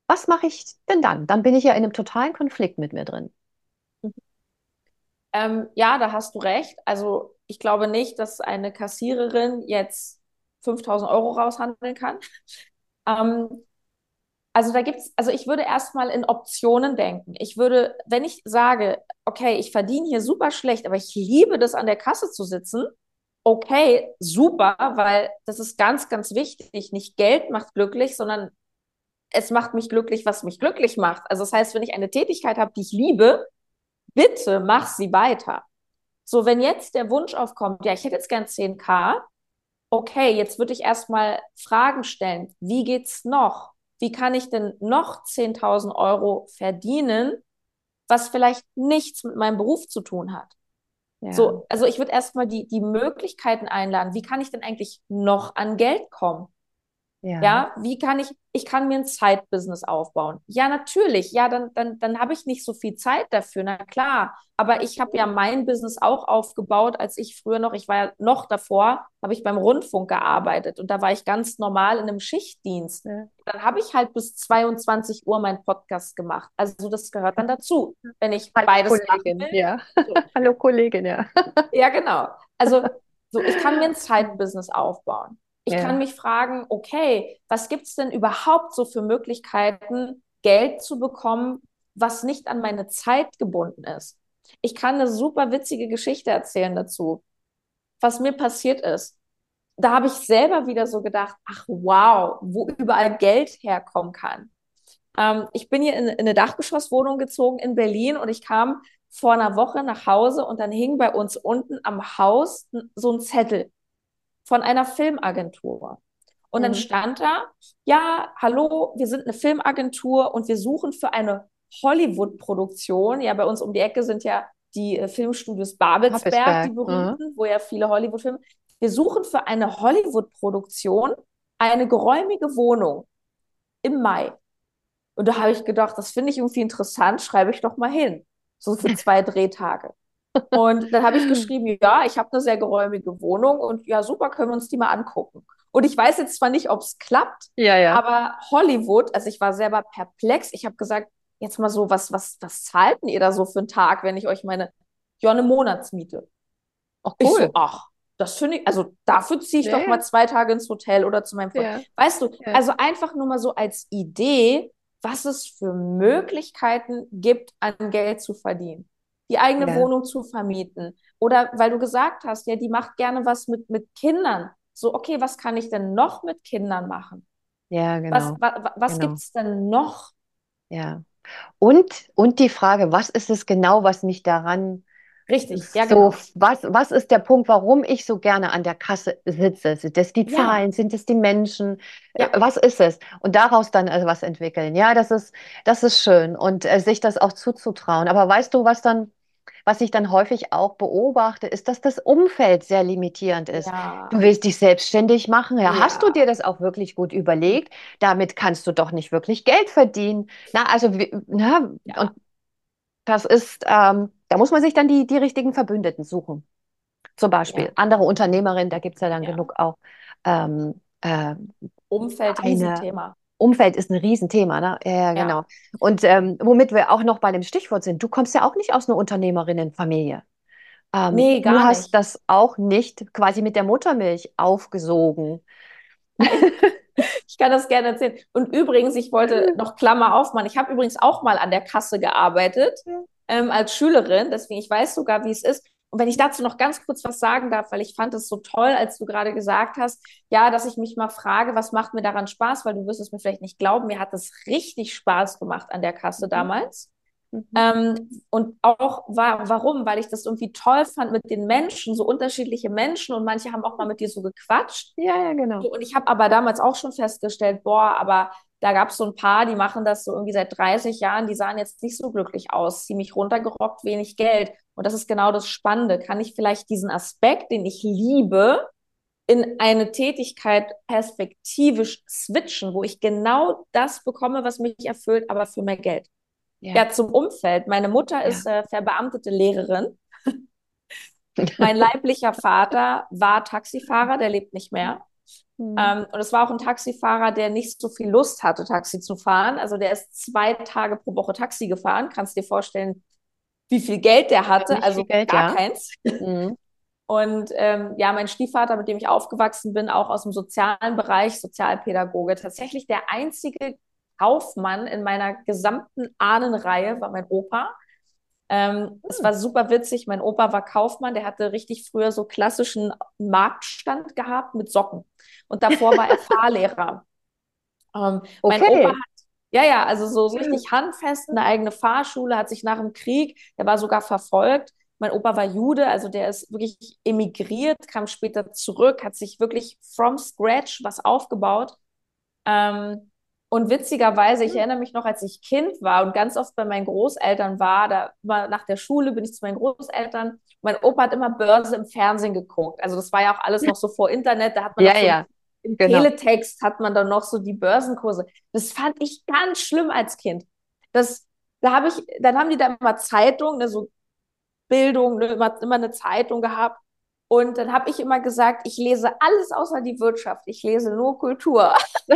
Was mache ich denn dann? Dann bin ich ja in einem totalen Konflikt mit mir drin. Ähm, ja, da hast du recht. Also ich glaube nicht, dass eine Kassiererin jetzt 5000 Euro raushandeln kann. Ähm, also da gibt's, also ich würde erstmal in Optionen denken. Ich würde, wenn ich sage, okay, ich verdiene hier super schlecht, aber ich liebe das an der Kasse zu sitzen, okay, super, weil das ist ganz, ganz wichtig. Nicht Geld macht glücklich, sondern es macht mich glücklich, was mich glücklich macht. Also das heißt, wenn ich eine Tätigkeit habe, die ich liebe, bitte mach sie weiter. So, wenn jetzt der Wunsch aufkommt, ja, ich hätte jetzt gern 10k, okay, jetzt würde ich erstmal Fragen stellen. Wie geht's noch? Wie kann ich denn noch 10.000 Euro verdienen, was vielleicht nichts mit meinem Beruf zu tun hat? Ja. So, also ich würde erstmal die, die Möglichkeiten einladen. Wie kann ich denn eigentlich noch an Geld kommen? Ja. ja, wie kann ich, ich kann mir ein Zeitbusiness aufbauen. Ja, natürlich. Ja, dann, dann, dann habe ich nicht so viel Zeit dafür. Na klar. Aber ich habe ja mein Business auch aufgebaut, als ich früher noch, ich war ja noch davor, habe ich beim Rundfunk gearbeitet und da war ich ganz normal in einem Schichtdienst. Ja. Dann habe ich halt bis 22 Uhr meinen Podcast gemacht. Also das gehört dann dazu, wenn ich Hallo beides Kollegin, will. Ja. So. [LAUGHS] Hallo Kollegin, ja. ja, genau. Also so, ich kann mir ein Zeitbusiness aufbauen. Ich ja. kann mich fragen, okay, was gibt es denn überhaupt so für Möglichkeiten, Geld zu bekommen, was nicht an meine Zeit gebunden ist? Ich kann eine super witzige Geschichte erzählen dazu, was mir passiert ist. Da habe ich selber wieder so gedacht, ach wow, wo überall Geld herkommen kann. Ähm, ich bin hier in, in eine Dachgeschosswohnung gezogen in Berlin und ich kam vor einer Woche nach Hause und dann hing bei uns unten am Haus so ein Zettel von einer Filmagentur. Und mhm. dann stand da, ja, hallo, wir sind eine Filmagentur und wir suchen für eine Hollywood-Produktion. Ja, bei uns um die Ecke sind ja die äh, Filmstudios Babelsberg, Babelsberg. die berühmten, mhm. wo ja viele Hollywood-Filme. Wir suchen für eine Hollywood-Produktion eine geräumige Wohnung im Mai. Und da habe ich gedacht, das finde ich irgendwie interessant, schreibe ich doch mal hin. So für [LAUGHS] zwei Drehtage. Und dann habe ich [LAUGHS] geschrieben, ja, ich habe eine sehr geräumige Wohnung und ja, super, können wir uns die mal angucken. Und ich weiß jetzt zwar nicht, ob es klappt, ja, ja. aber Hollywood, also ich war selber perplex. Ich habe gesagt, jetzt mal so, was, was, was zahlt ihr da so für einen Tag, wenn ich euch meine, ja, eine Monatsmiete. Ach, cool. Ich so, ach, das finde ich, also dafür ziehe ich ja, doch mal zwei Tage ins Hotel oder zu meinem Freund. Weißt du, also einfach nur mal so als Idee, was es für Möglichkeiten gibt, an Geld zu verdienen die eigene ja. Wohnung zu vermieten. Oder weil du gesagt hast, ja, die macht gerne was mit, mit Kindern. So, okay, was kann ich denn noch mit Kindern machen? Ja, genau. Was, was, was genau. gibt es denn noch? Ja. Und, und die Frage, was ist es genau, was mich daran Richtig, ja, genau. So, was, was ist der Punkt, warum ich so gerne an der Kasse sitze? Sind es die Zahlen? Ja. Sind es die Menschen? Ja. Was ist es? Und daraus dann also was entwickeln. Ja, das ist, das ist schön und äh, sich das auch zuzutrauen. Aber weißt du, was dann was ich dann häufig auch beobachte, ist, dass das Umfeld sehr limitierend ist. Ja. Du willst dich selbstständig machen. Ja, ja, hast du dir das auch wirklich gut überlegt? Damit kannst du doch nicht wirklich Geld verdienen. Na, also, na, ja. und das ist, ähm, da muss man sich dann die, die richtigen Verbündeten suchen. Zum Beispiel andere Unternehmerinnen, da gibt es ja dann genug auch. Ähm, äh, Umfeld, eine, Thema. Umfeld ist ein Riesenthema, ne? Ja, genau. Ja. Und ähm, womit wir auch noch bei dem Stichwort sind, du kommst ja auch nicht aus einer Unternehmerinnenfamilie. Ähm, nee, gar du hast nicht. das auch nicht quasi mit der Muttermilch aufgesogen. [LAUGHS] ich kann das gerne erzählen. Und übrigens, ich wollte noch Klammer aufmachen. Ich habe übrigens auch mal an der Kasse gearbeitet ähm, als Schülerin, deswegen ich weiß sogar, wie es ist. Und wenn ich dazu noch ganz kurz was sagen darf, weil ich fand es so toll, als du gerade gesagt hast, ja, dass ich mich mal frage, was macht mir daran Spaß, weil du wirst es mir vielleicht nicht glauben, mir hat es richtig Spaß gemacht an der Kasse mhm. damals. Mhm. Ähm, und auch war, warum? Weil ich das irgendwie toll fand mit den Menschen, so unterschiedliche Menschen und manche haben auch mal mit dir so gequatscht. Ja, ja, genau. Und ich habe aber damals auch schon festgestellt, boah, aber da gab es so ein paar, die machen das so irgendwie seit 30 Jahren, die sahen jetzt nicht so glücklich aus, ziemlich runtergerockt, wenig Geld. Und das ist genau das Spannende. Kann ich vielleicht diesen Aspekt, den ich liebe, in eine Tätigkeit perspektivisch switchen, wo ich genau das bekomme, was mich erfüllt, aber für mehr Geld? Ja, ja zum Umfeld. Meine Mutter ist ja. äh, verbeamtete Lehrerin. [LAUGHS] mein leiblicher Vater war Taxifahrer, der lebt nicht mehr. Mhm. Ähm, und es war auch ein Taxifahrer, der nicht so viel Lust hatte, Taxi zu fahren. Also der ist zwei Tage pro Woche Taxi gefahren. Kannst dir vorstellen, wie viel Geld der hatte? Also Geld, gar ja. keins. Mhm. Und ähm, ja, mein Stiefvater, mit dem ich aufgewachsen bin, auch aus dem sozialen Bereich, Sozialpädagoge, tatsächlich der einzige Kaufmann in meiner gesamten Ahnenreihe war mein Opa. Ähm, Es war super witzig. Mein Opa war Kaufmann, der hatte richtig früher so klassischen Marktstand gehabt mit Socken. Und davor war er [LAUGHS] Fahrlehrer. Ähm, okay. Mein Opa hat, ja, ja, also so, so richtig handfest, eine eigene Fahrschule, hat sich nach dem Krieg, der war sogar verfolgt. Mein Opa war Jude, also der ist wirklich emigriert, kam später zurück, hat sich wirklich from scratch was aufgebaut. Ähm, und witzigerweise, ich hm. erinnere mich noch, als ich Kind war und ganz oft bei meinen Großeltern war, da immer nach der Schule bin ich zu meinen Großeltern. Mein Opa hat immer Börse im Fernsehen geguckt. Also das war ja auch alles noch so vor Internet, da hat man ja, so ja. im genau. Teletext hat man dann noch so die Börsenkurse. Das fand ich ganz schlimm als Kind. Das, da habe ich, dann haben die da immer Zeitungen, ne, so Bildung, ne, immer, immer eine Zeitung gehabt. Und dann habe ich immer gesagt, ich lese alles außer die Wirtschaft. Ich lese nur Kultur. [LAUGHS]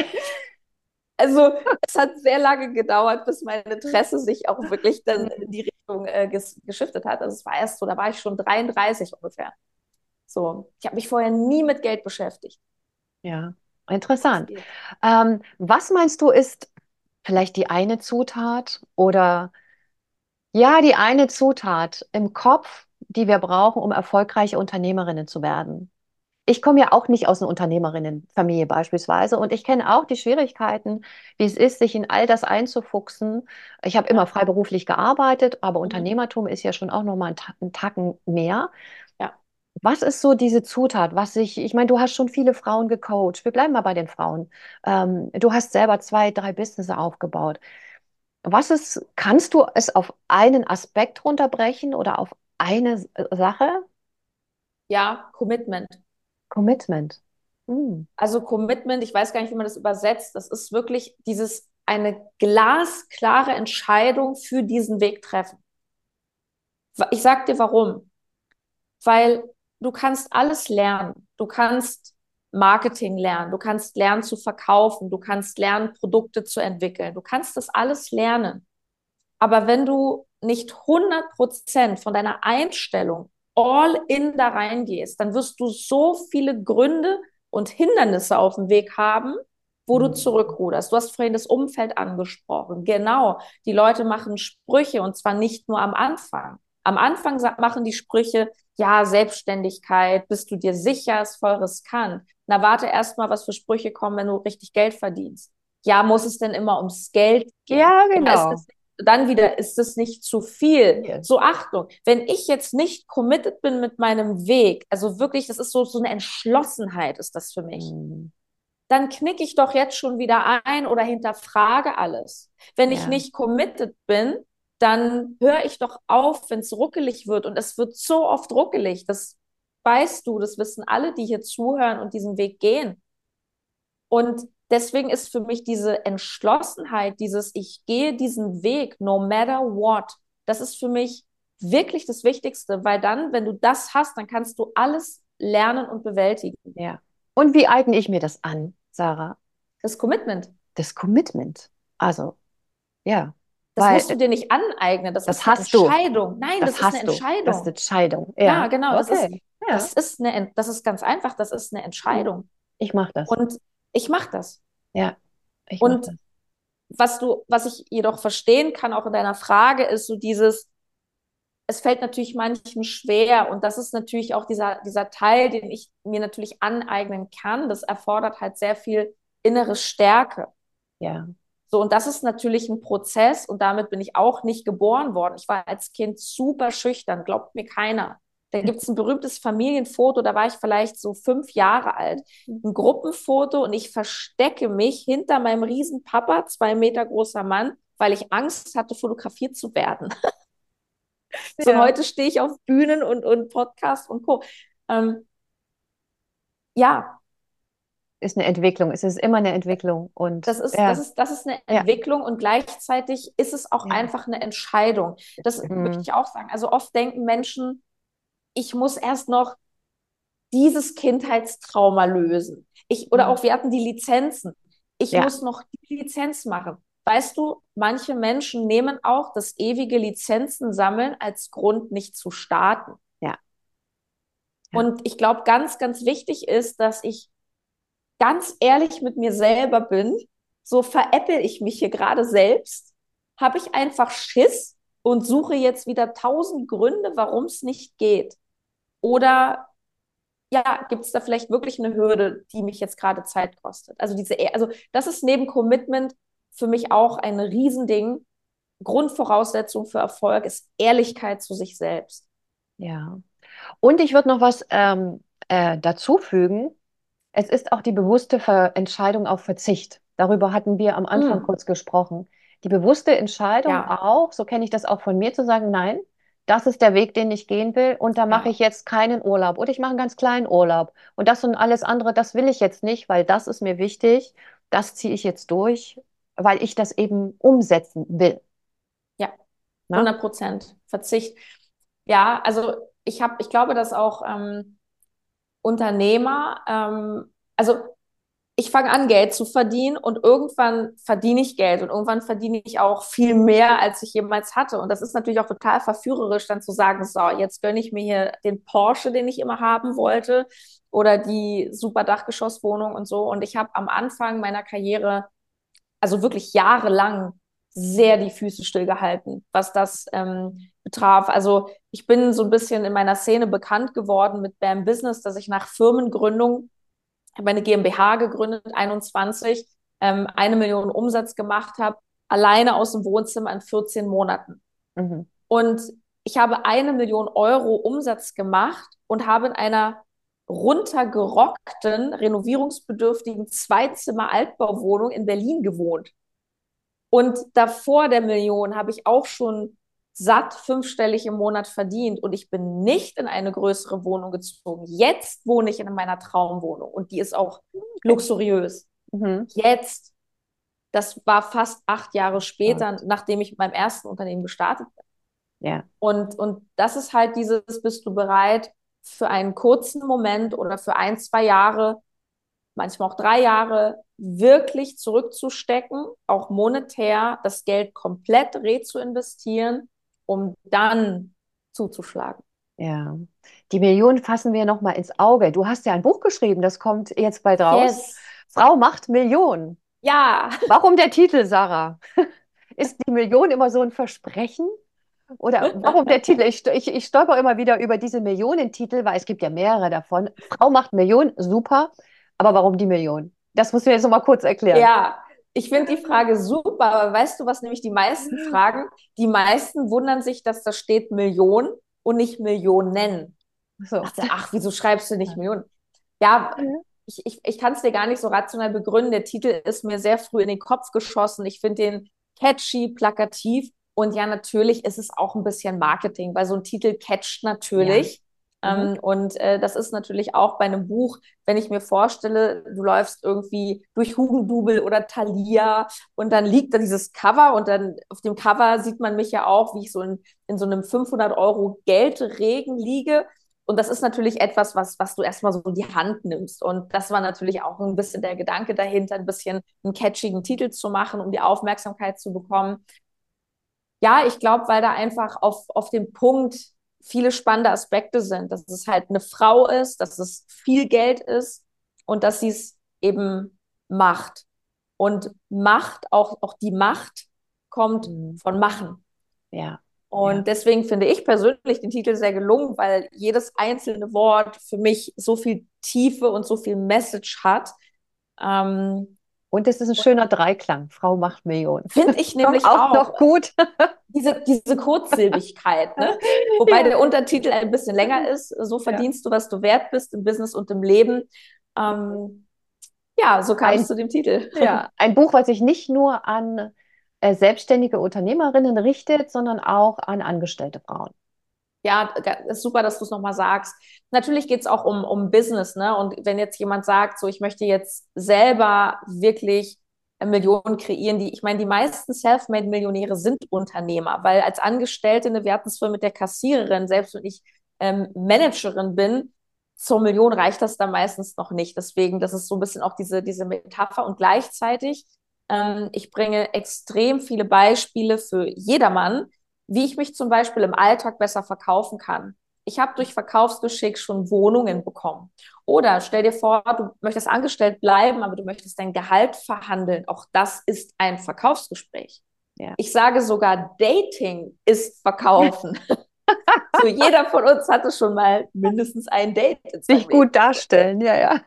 Also es hat sehr lange gedauert, bis mein Interesse sich auch wirklich dann in die Richtung äh, ges geschiftet hat. Also es war erst so, da war ich schon 33 ungefähr. So, ich habe mich vorher nie mit Geld beschäftigt. Ja, interessant. Ähm, was meinst du ist vielleicht die eine Zutat oder ja, die eine Zutat im Kopf, die wir brauchen, um erfolgreiche Unternehmerinnen zu werden? Ich komme ja auch nicht aus einer Unternehmerinnenfamilie beispielsweise und ich kenne auch die Schwierigkeiten, wie es ist, sich in all das einzufuchsen. Ich habe immer freiberuflich gearbeitet, aber mhm. Unternehmertum ist ja schon auch noch mal einen, einen Tacken mehr. Ja. Was ist so diese Zutat, was ich, ich meine, du hast schon viele Frauen gecoacht. Wir bleiben mal bei den Frauen. Ähm, du hast selber zwei, drei Businesses aufgebaut. Was ist, kannst du es auf einen Aspekt runterbrechen oder auf eine Sache? Ja, Commitment. Commitment. Mhm. Also Commitment, ich weiß gar nicht, wie man das übersetzt. Das ist wirklich dieses eine glasklare Entscheidung für diesen Weg treffen. Ich sag dir warum. Weil du kannst alles lernen. Du kannst Marketing lernen, du kannst lernen zu verkaufen, du kannst lernen, Produkte zu entwickeln. Du kannst das alles lernen. Aber wenn du nicht 100 Prozent von deiner Einstellung all in da reingehst, dann wirst du so viele Gründe und Hindernisse auf dem Weg haben, wo du mhm. zurückruderst. Du hast vorhin das Umfeld angesprochen. Genau. Die Leute machen Sprüche und zwar nicht nur am Anfang. Am Anfang machen die Sprüche, ja, Selbstständigkeit, bist du dir sicher, ist voll riskant. Na, warte erst mal, was für Sprüche kommen, wenn du richtig Geld verdienst. Ja, muss es denn immer ums Geld gehen? Ja, genau dann wieder ist es nicht zu viel. Yes. So Achtung, wenn ich jetzt nicht committed bin mit meinem Weg, also wirklich, das ist so, so eine Entschlossenheit ist das für mich. Mm. Dann knicke ich doch jetzt schon wieder ein oder hinterfrage alles. Wenn ja. ich nicht committed bin, dann höre ich doch auf, wenn es ruckelig wird. Und es wird so oft ruckelig. Das weißt du, das wissen alle, die hier zuhören und diesen Weg gehen. Und deswegen ist für mich diese Entschlossenheit, dieses ich gehe diesen Weg, no matter what, das ist für mich wirklich das Wichtigste, weil dann, wenn du das hast, dann kannst du alles lernen und bewältigen. Ja. Und wie eigne ich mir das an, Sarah? Das Commitment. Das Commitment. Also, ja. Das weil, musst du dir nicht aneignen. Das, das ist hast eine Entscheidung. Du. Nein, das, das ist eine Entscheidung. Das ist eine Entscheidung. Ja, ja genau. Okay. Das, ist, ja. das, ist eine, das ist ganz einfach. Das ist eine Entscheidung. Ich mache das. Und ich mache das. Ja. Ich und das. was du, was ich jedoch verstehen kann, auch in deiner Frage, ist so dieses, es fällt natürlich manchem schwer und das ist natürlich auch dieser, dieser Teil, den ich mir natürlich aneignen kann. Das erfordert halt sehr viel innere Stärke. Ja. So, und das ist natürlich ein Prozess und damit bin ich auch nicht geboren worden. Ich war als Kind super schüchtern, glaubt mir keiner. Da gibt es ein berühmtes Familienfoto, da war ich vielleicht so fünf Jahre alt. Ein Gruppenfoto und ich verstecke mich hinter meinem Riesenpapa, zwei Meter großer Mann, weil ich Angst hatte, fotografiert zu werden. [LAUGHS] so, ja. heute stehe ich auf Bühnen und, und Podcasts und Co. Ähm, ja. Ist eine Entwicklung, es ist immer eine Entwicklung. Und, das, ist, ja. das, ist, das ist eine Entwicklung ja. und gleichzeitig ist es auch einfach eine Entscheidung. Das mhm. möchte ich auch sagen. Also oft denken Menschen, ich muss erst noch dieses Kindheitstrauma lösen. Ich, oder mhm. auch, wir hatten die Lizenzen. Ich ja. muss noch die Lizenz machen. Weißt du, manche Menschen nehmen auch das ewige Lizenzen sammeln als Grund, nicht zu starten. Ja. ja. Und ich glaube, ganz, ganz wichtig ist, dass ich ganz ehrlich mit mir selber bin. So veräppel ich mich hier gerade selbst. Habe ich einfach Schiss und suche jetzt wieder tausend Gründe, warum es nicht geht. Oder ja, gibt es da vielleicht wirklich eine Hürde, die mich jetzt gerade Zeit kostet? Also diese, also das ist neben Commitment für mich auch ein Riesending. Grundvoraussetzung für Erfolg ist Ehrlichkeit zu sich selbst. Ja. Und ich würde noch was ähm, äh, dazu fügen. Es ist auch die bewusste Ver Entscheidung auf Verzicht. Darüber hatten wir am Anfang mm. kurz gesprochen. Die bewusste Entscheidung ja. auch, so kenne ich das auch von mir, zu sagen, nein, das ist der Weg, den ich gehen will und da mache ja. ich jetzt keinen Urlaub oder ich mache einen ganz kleinen Urlaub und das und alles andere, das will ich jetzt nicht, weil das ist mir wichtig, das ziehe ich jetzt durch, weil ich das eben umsetzen will. Ja, 100 Prozent Verzicht. Ja, also ich habe, ich glaube, dass auch ähm, Unternehmer, ähm, also ich fange an, Geld zu verdienen und irgendwann verdiene ich Geld und irgendwann verdiene ich auch viel mehr, als ich jemals hatte. Und das ist natürlich auch total verführerisch, dann zu sagen, so, jetzt gönne ich mir hier den Porsche, den ich immer haben wollte oder die super Dachgeschosswohnung und so. Und ich habe am Anfang meiner Karriere, also wirklich jahrelang, sehr die Füße stillgehalten, was das ähm, betraf. Also ich bin so ein bisschen in meiner Szene bekannt geworden mit BAM Business, dass ich nach Firmengründung habe meine GmbH gegründet, 21, ähm, eine Million Umsatz gemacht habe, alleine aus dem Wohnzimmer in 14 Monaten. Mhm. Und ich habe eine Million Euro Umsatz gemacht und habe in einer runtergerockten, renovierungsbedürftigen Zweizimmer-Altbauwohnung in Berlin gewohnt. Und davor der Million habe ich auch schon satt fünfstellig im Monat verdient und ich bin nicht in eine größere Wohnung gezogen. Jetzt wohne ich in meiner Traumwohnung und die ist auch luxuriös. Mhm. Jetzt, das war fast acht Jahre später, ja. nachdem ich mit meinem ersten Unternehmen gestartet bin. Ja. Und, und das ist halt dieses, bist du bereit für einen kurzen Moment oder für ein, zwei Jahre, manchmal auch drei Jahre, wirklich zurückzustecken, auch monetär das Geld komplett re zu investieren um dann zuzuschlagen. Ja, die Millionen fassen wir nochmal ins Auge. Du hast ja ein Buch geschrieben, das kommt jetzt bald raus. Yes. Frau macht Millionen. Ja. Warum der Titel, Sarah? [LAUGHS] Ist die Million immer so ein Versprechen? Oder warum der Titel? Ich, ich, ich stolper immer wieder über diese Millionentitel, weil es gibt ja mehrere davon. Frau macht Millionen, super. Aber warum die Million? Das musst du mir jetzt nochmal kurz erklären. Ja, ich finde die Frage super, aber weißt du, was nämlich die meisten fragen? Die meisten wundern sich, dass da steht Millionen und nicht Millionen. So. Ach, wieso schreibst du nicht Millionen? Ja, ich, ich, ich kann es dir gar nicht so rational begründen. Der Titel ist mir sehr früh in den Kopf geschossen. Ich finde den catchy, plakativ. Und ja, natürlich ist es auch ein bisschen Marketing, weil so ein Titel catcht natürlich. Mhm. Ähm, und äh, das ist natürlich auch bei einem Buch, wenn ich mir vorstelle, du läufst irgendwie durch Hugendubel oder Thalia und dann liegt da dieses Cover und dann auf dem Cover sieht man mich ja auch, wie ich so in, in so einem 500 Euro Geldregen liege. Und das ist natürlich etwas, was, was du erstmal so in die Hand nimmst. Und das war natürlich auch ein bisschen der Gedanke dahinter, ein bisschen einen catchigen Titel zu machen, um die Aufmerksamkeit zu bekommen. Ja, ich glaube, weil da einfach auf, auf dem Punkt viele spannende Aspekte sind, dass es halt eine Frau ist, dass es viel Geld ist und dass sie es eben macht. Und Macht, auch, auch die Macht kommt mhm. von Machen. Ja. Und ja. deswegen finde ich persönlich den Titel sehr gelungen, weil jedes einzelne Wort für mich so viel Tiefe und so viel Message hat. Ähm, Und es ist ein schöner Dreiklang. Frau macht Millionen. Finde ich [LAUGHS] nämlich auch, auch. noch gut. [LAUGHS] diese, diese Kurzsilbigkeit. Ne? Wobei ja. der Untertitel ein bisschen länger ist. So verdienst ja. du, was du wert bist im Business und im Leben. Ähm, ja, so kam es zu dem Titel. Ja, [LAUGHS] ein Buch, was sich nicht nur an äh, selbstständige Unternehmerinnen richtet, sondern auch an angestellte Frauen. Ja, ist super, dass du es nochmal sagst. Natürlich geht es auch um, um Business, ne? Und wenn jetzt jemand sagt, so ich möchte jetzt selber wirklich Millionen kreieren, die, ich meine, die meisten Selfmade-Millionäre sind Unternehmer, weil als Angestellte, ne, wir hatten mit der Kassiererin, selbst wenn ich ähm, Managerin bin, zur Million reicht das dann meistens noch nicht. Deswegen, das ist so ein bisschen auch diese, diese Metapher und gleichzeitig, ähm, ich bringe extrem viele Beispiele für jedermann, wie ich mich zum Beispiel im Alltag besser verkaufen kann. Ich habe durch Verkaufsgeschick schon Wohnungen bekommen. Oder stell dir vor, du möchtest angestellt bleiben, aber du möchtest dein Gehalt verhandeln. Auch das ist ein Verkaufsgespräch. Ja. Ich sage sogar, Dating ist Verkaufen. [LAUGHS] so, jeder von uns hatte schon mal mindestens ein Date. Sich gut darstellen, ja, ja.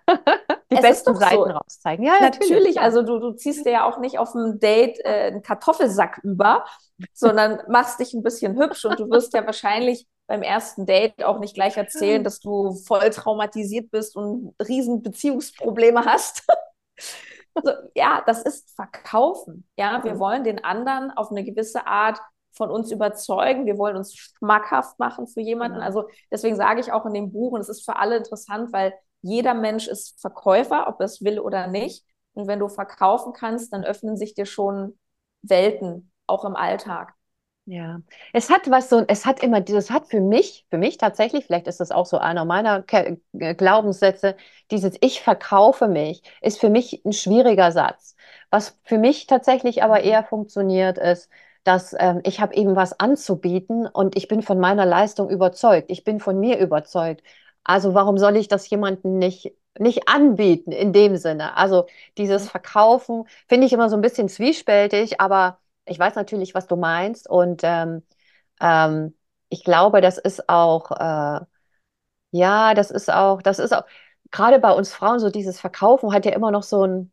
Die es besten Seiten so. rauszeigen. Ja, natürlich. natürlich. Also du, du ziehst dir ja auch nicht auf dem Date äh, einen Kartoffelsack über, [LAUGHS] sondern machst dich ein bisschen hübsch und du wirst ja wahrscheinlich beim ersten Date auch nicht gleich erzählen, [LAUGHS] dass du voll traumatisiert bist und riesen Beziehungsprobleme hast. [LAUGHS] so, ja, das ist Verkaufen. Ja, wir wollen den anderen auf eine gewisse Art von uns überzeugen. Wir wollen uns schmackhaft machen für jemanden. Genau. Also deswegen sage ich auch in dem Buch, und es ist für alle interessant, weil jeder Mensch ist Verkäufer, ob er es will oder nicht. Und wenn du verkaufen kannst, dann öffnen sich dir schon Welten, auch im Alltag. Ja, es hat was so, es hat immer, das hat für mich, für mich tatsächlich, vielleicht ist das auch so einer meiner Ke äh, Glaubenssätze, dieses Ich verkaufe mich, ist für mich ein schwieriger Satz. Was für mich tatsächlich aber mhm. eher funktioniert, ist, dass ähm, ich habe eben was anzubieten und ich bin von meiner Leistung überzeugt. Ich bin von mir überzeugt. Also warum soll ich das jemandem nicht, nicht anbieten in dem Sinne? Also dieses mhm. Verkaufen finde ich immer so ein bisschen zwiespältig, aber ich weiß natürlich, was du meinst und ähm, ähm, ich glaube, das ist auch, äh, ja, das ist auch, das ist auch, gerade bei uns Frauen, so dieses Verkaufen hat ja immer noch so einen,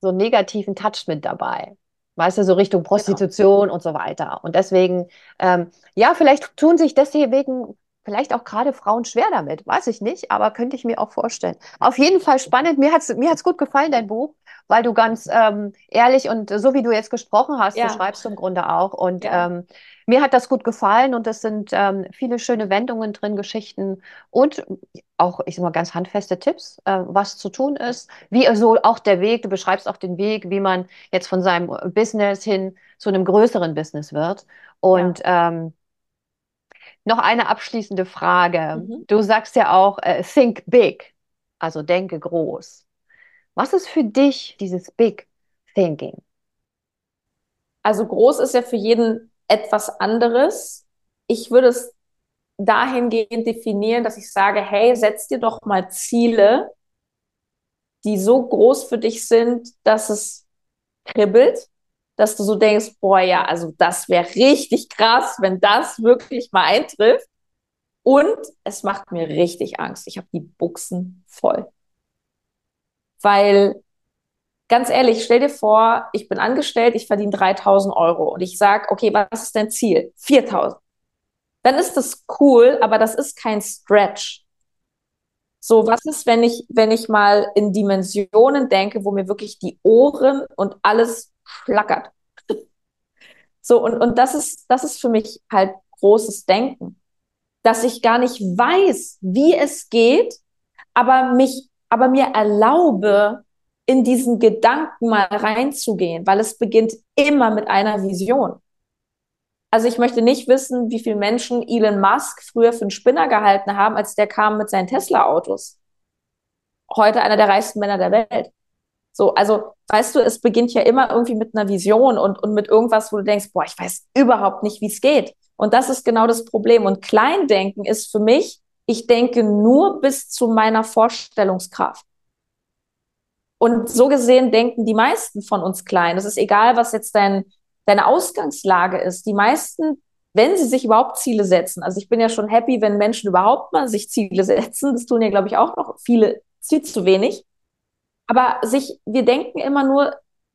so einen negativen Touch mit dabei. Weißt du, so Richtung genau. Prostitution genau. und so weiter. Und deswegen, ähm, ja, vielleicht tun sich deswegen vielleicht auch gerade Frauen schwer damit, weiß ich nicht, aber könnte ich mir auch vorstellen. Auf jeden Fall spannend. Mir hat es mir hat's gut gefallen, dein Buch, weil du ganz ähm, ehrlich und so wie du jetzt gesprochen hast, ja. so schreibst du im Grunde auch. Und ja. ähm, mir hat das gut gefallen und es sind ähm, viele schöne Wendungen drin, Geschichten und auch, ich sag mal, ganz handfeste Tipps, äh, was zu tun ist. Wie so auch der Weg, du beschreibst auch den Weg, wie man jetzt von seinem Business hin zu einem größeren Business wird. Und ja. Noch eine abschließende Frage. Mhm. Du sagst ja auch, äh, think big, also denke groß. Was ist für dich dieses Big Thinking? Also groß ist ja für jeden etwas anderes. Ich würde es dahingehend definieren, dass ich sage, hey, setz dir doch mal Ziele, die so groß für dich sind, dass es kribbelt, dass du so denkst, boah, ja, also das wäre richtig krass, wenn das wirklich mal eintrifft. Und es macht mir richtig Angst. Ich habe die Buchsen voll. Weil, ganz ehrlich, stell dir vor, ich bin angestellt, ich verdiene 3000 Euro und ich sage, okay, was ist dein Ziel? 4000. Dann ist das cool, aber das ist kein Stretch. So, was ist, wenn ich, wenn ich mal in Dimensionen denke, wo mir wirklich die Ohren und alles schlackert. So, und, und das ist, das ist für mich halt großes Denken. Dass ich gar nicht weiß, wie es geht, aber mich, aber mir erlaube, in diesen Gedanken mal reinzugehen, weil es beginnt immer mit einer Vision. Also ich möchte nicht wissen, wie viele Menschen Elon Musk früher für einen Spinner gehalten haben, als der kam mit seinen Tesla-Autos. Heute einer der reichsten Männer der Welt. So, also weißt du, es beginnt ja immer irgendwie mit einer Vision und, und mit irgendwas, wo du denkst, boah, ich weiß überhaupt nicht, wie es geht. Und das ist genau das Problem. Und Kleindenken ist für mich, ich denke nur bis zu meiner Vorstellungskraft. Und so gesehen denken die meisten von uns klein. Es ist egal, was jetzt dein, deine Ausgangslage ist. Die meisten, wenn sie sich überhaupt Ziele setzen, also ich bin ja schon happy, wenn Menschen überhaupt mal sich Ziele [LAUGHS] setzen, das tun ja, glaube ich, auch noch viele viel zu wenig Aber sich, wir denken immer nur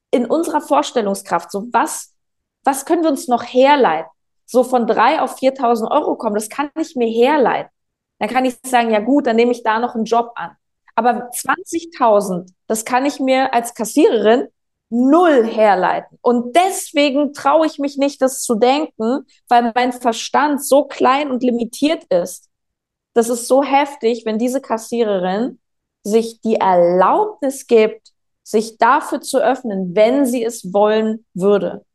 in unserer Vorstellungskraft, so was, was können wir uns noch herleiten? So von drei auf 4.000 Euro kommen, das kann ich mir herleiten. Dann kann ich sagen, ja gut, dann nehme ich da noch einen Job an. Aber 20.000, das kann ich mir als Kassiererin null herleiten. Und deswegen traue ich mich nicht, das zu denken, weil mein Verstand so klein und limitiert ist. Das ist so heftig, wenn diese Kassiererin sich die Erlaubnis gibt, sich dafür zu öffnen, wenn sie es wollen würde.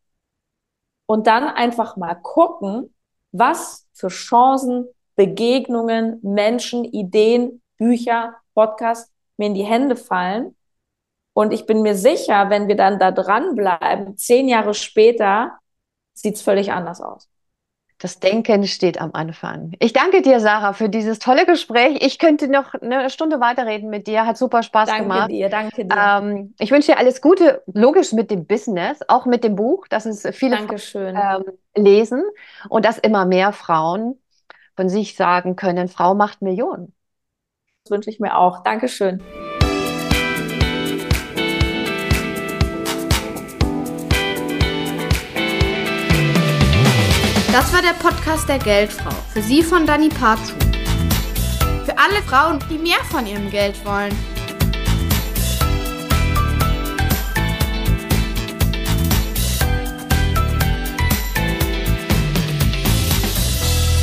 Und dann einfach mal gucken, was für Chancen, Begegnungen, Menschen, Ideen, Bücher, Podcasts mir in die Hände fallen und ich bin mir sicher, wenn wir dann da dranbleiben, zehn Jahre später sieht es völlig anders aus. Das Denken steht am Anfang. Ich danke dir, Sarah, für dieses tolle Gespräch. Ich könnte noch eine Stunde weiterreden mit dir. Hat super Spaß danke gemacht. Danke dir, danke dir. Ähm, ich wünsche dir alles Gute, logisch mit dem Business, auch mit dem Buch, dass es viele Dankeschön. Ähm, lesen und dass immer mehr Frauen von sich sagen können, Frau macht Millionen. Das wünsche ich mir auch. Dankeschön. Das war der Podcast der Geldfrau. Für Sie von Dani Parzu. Für alle Frauen, die mehr von ihrem Geld wollen.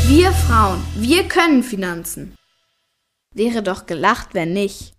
Wir Frauen, wir können Finanzen. Wäre doch gelacht, wenn nicht.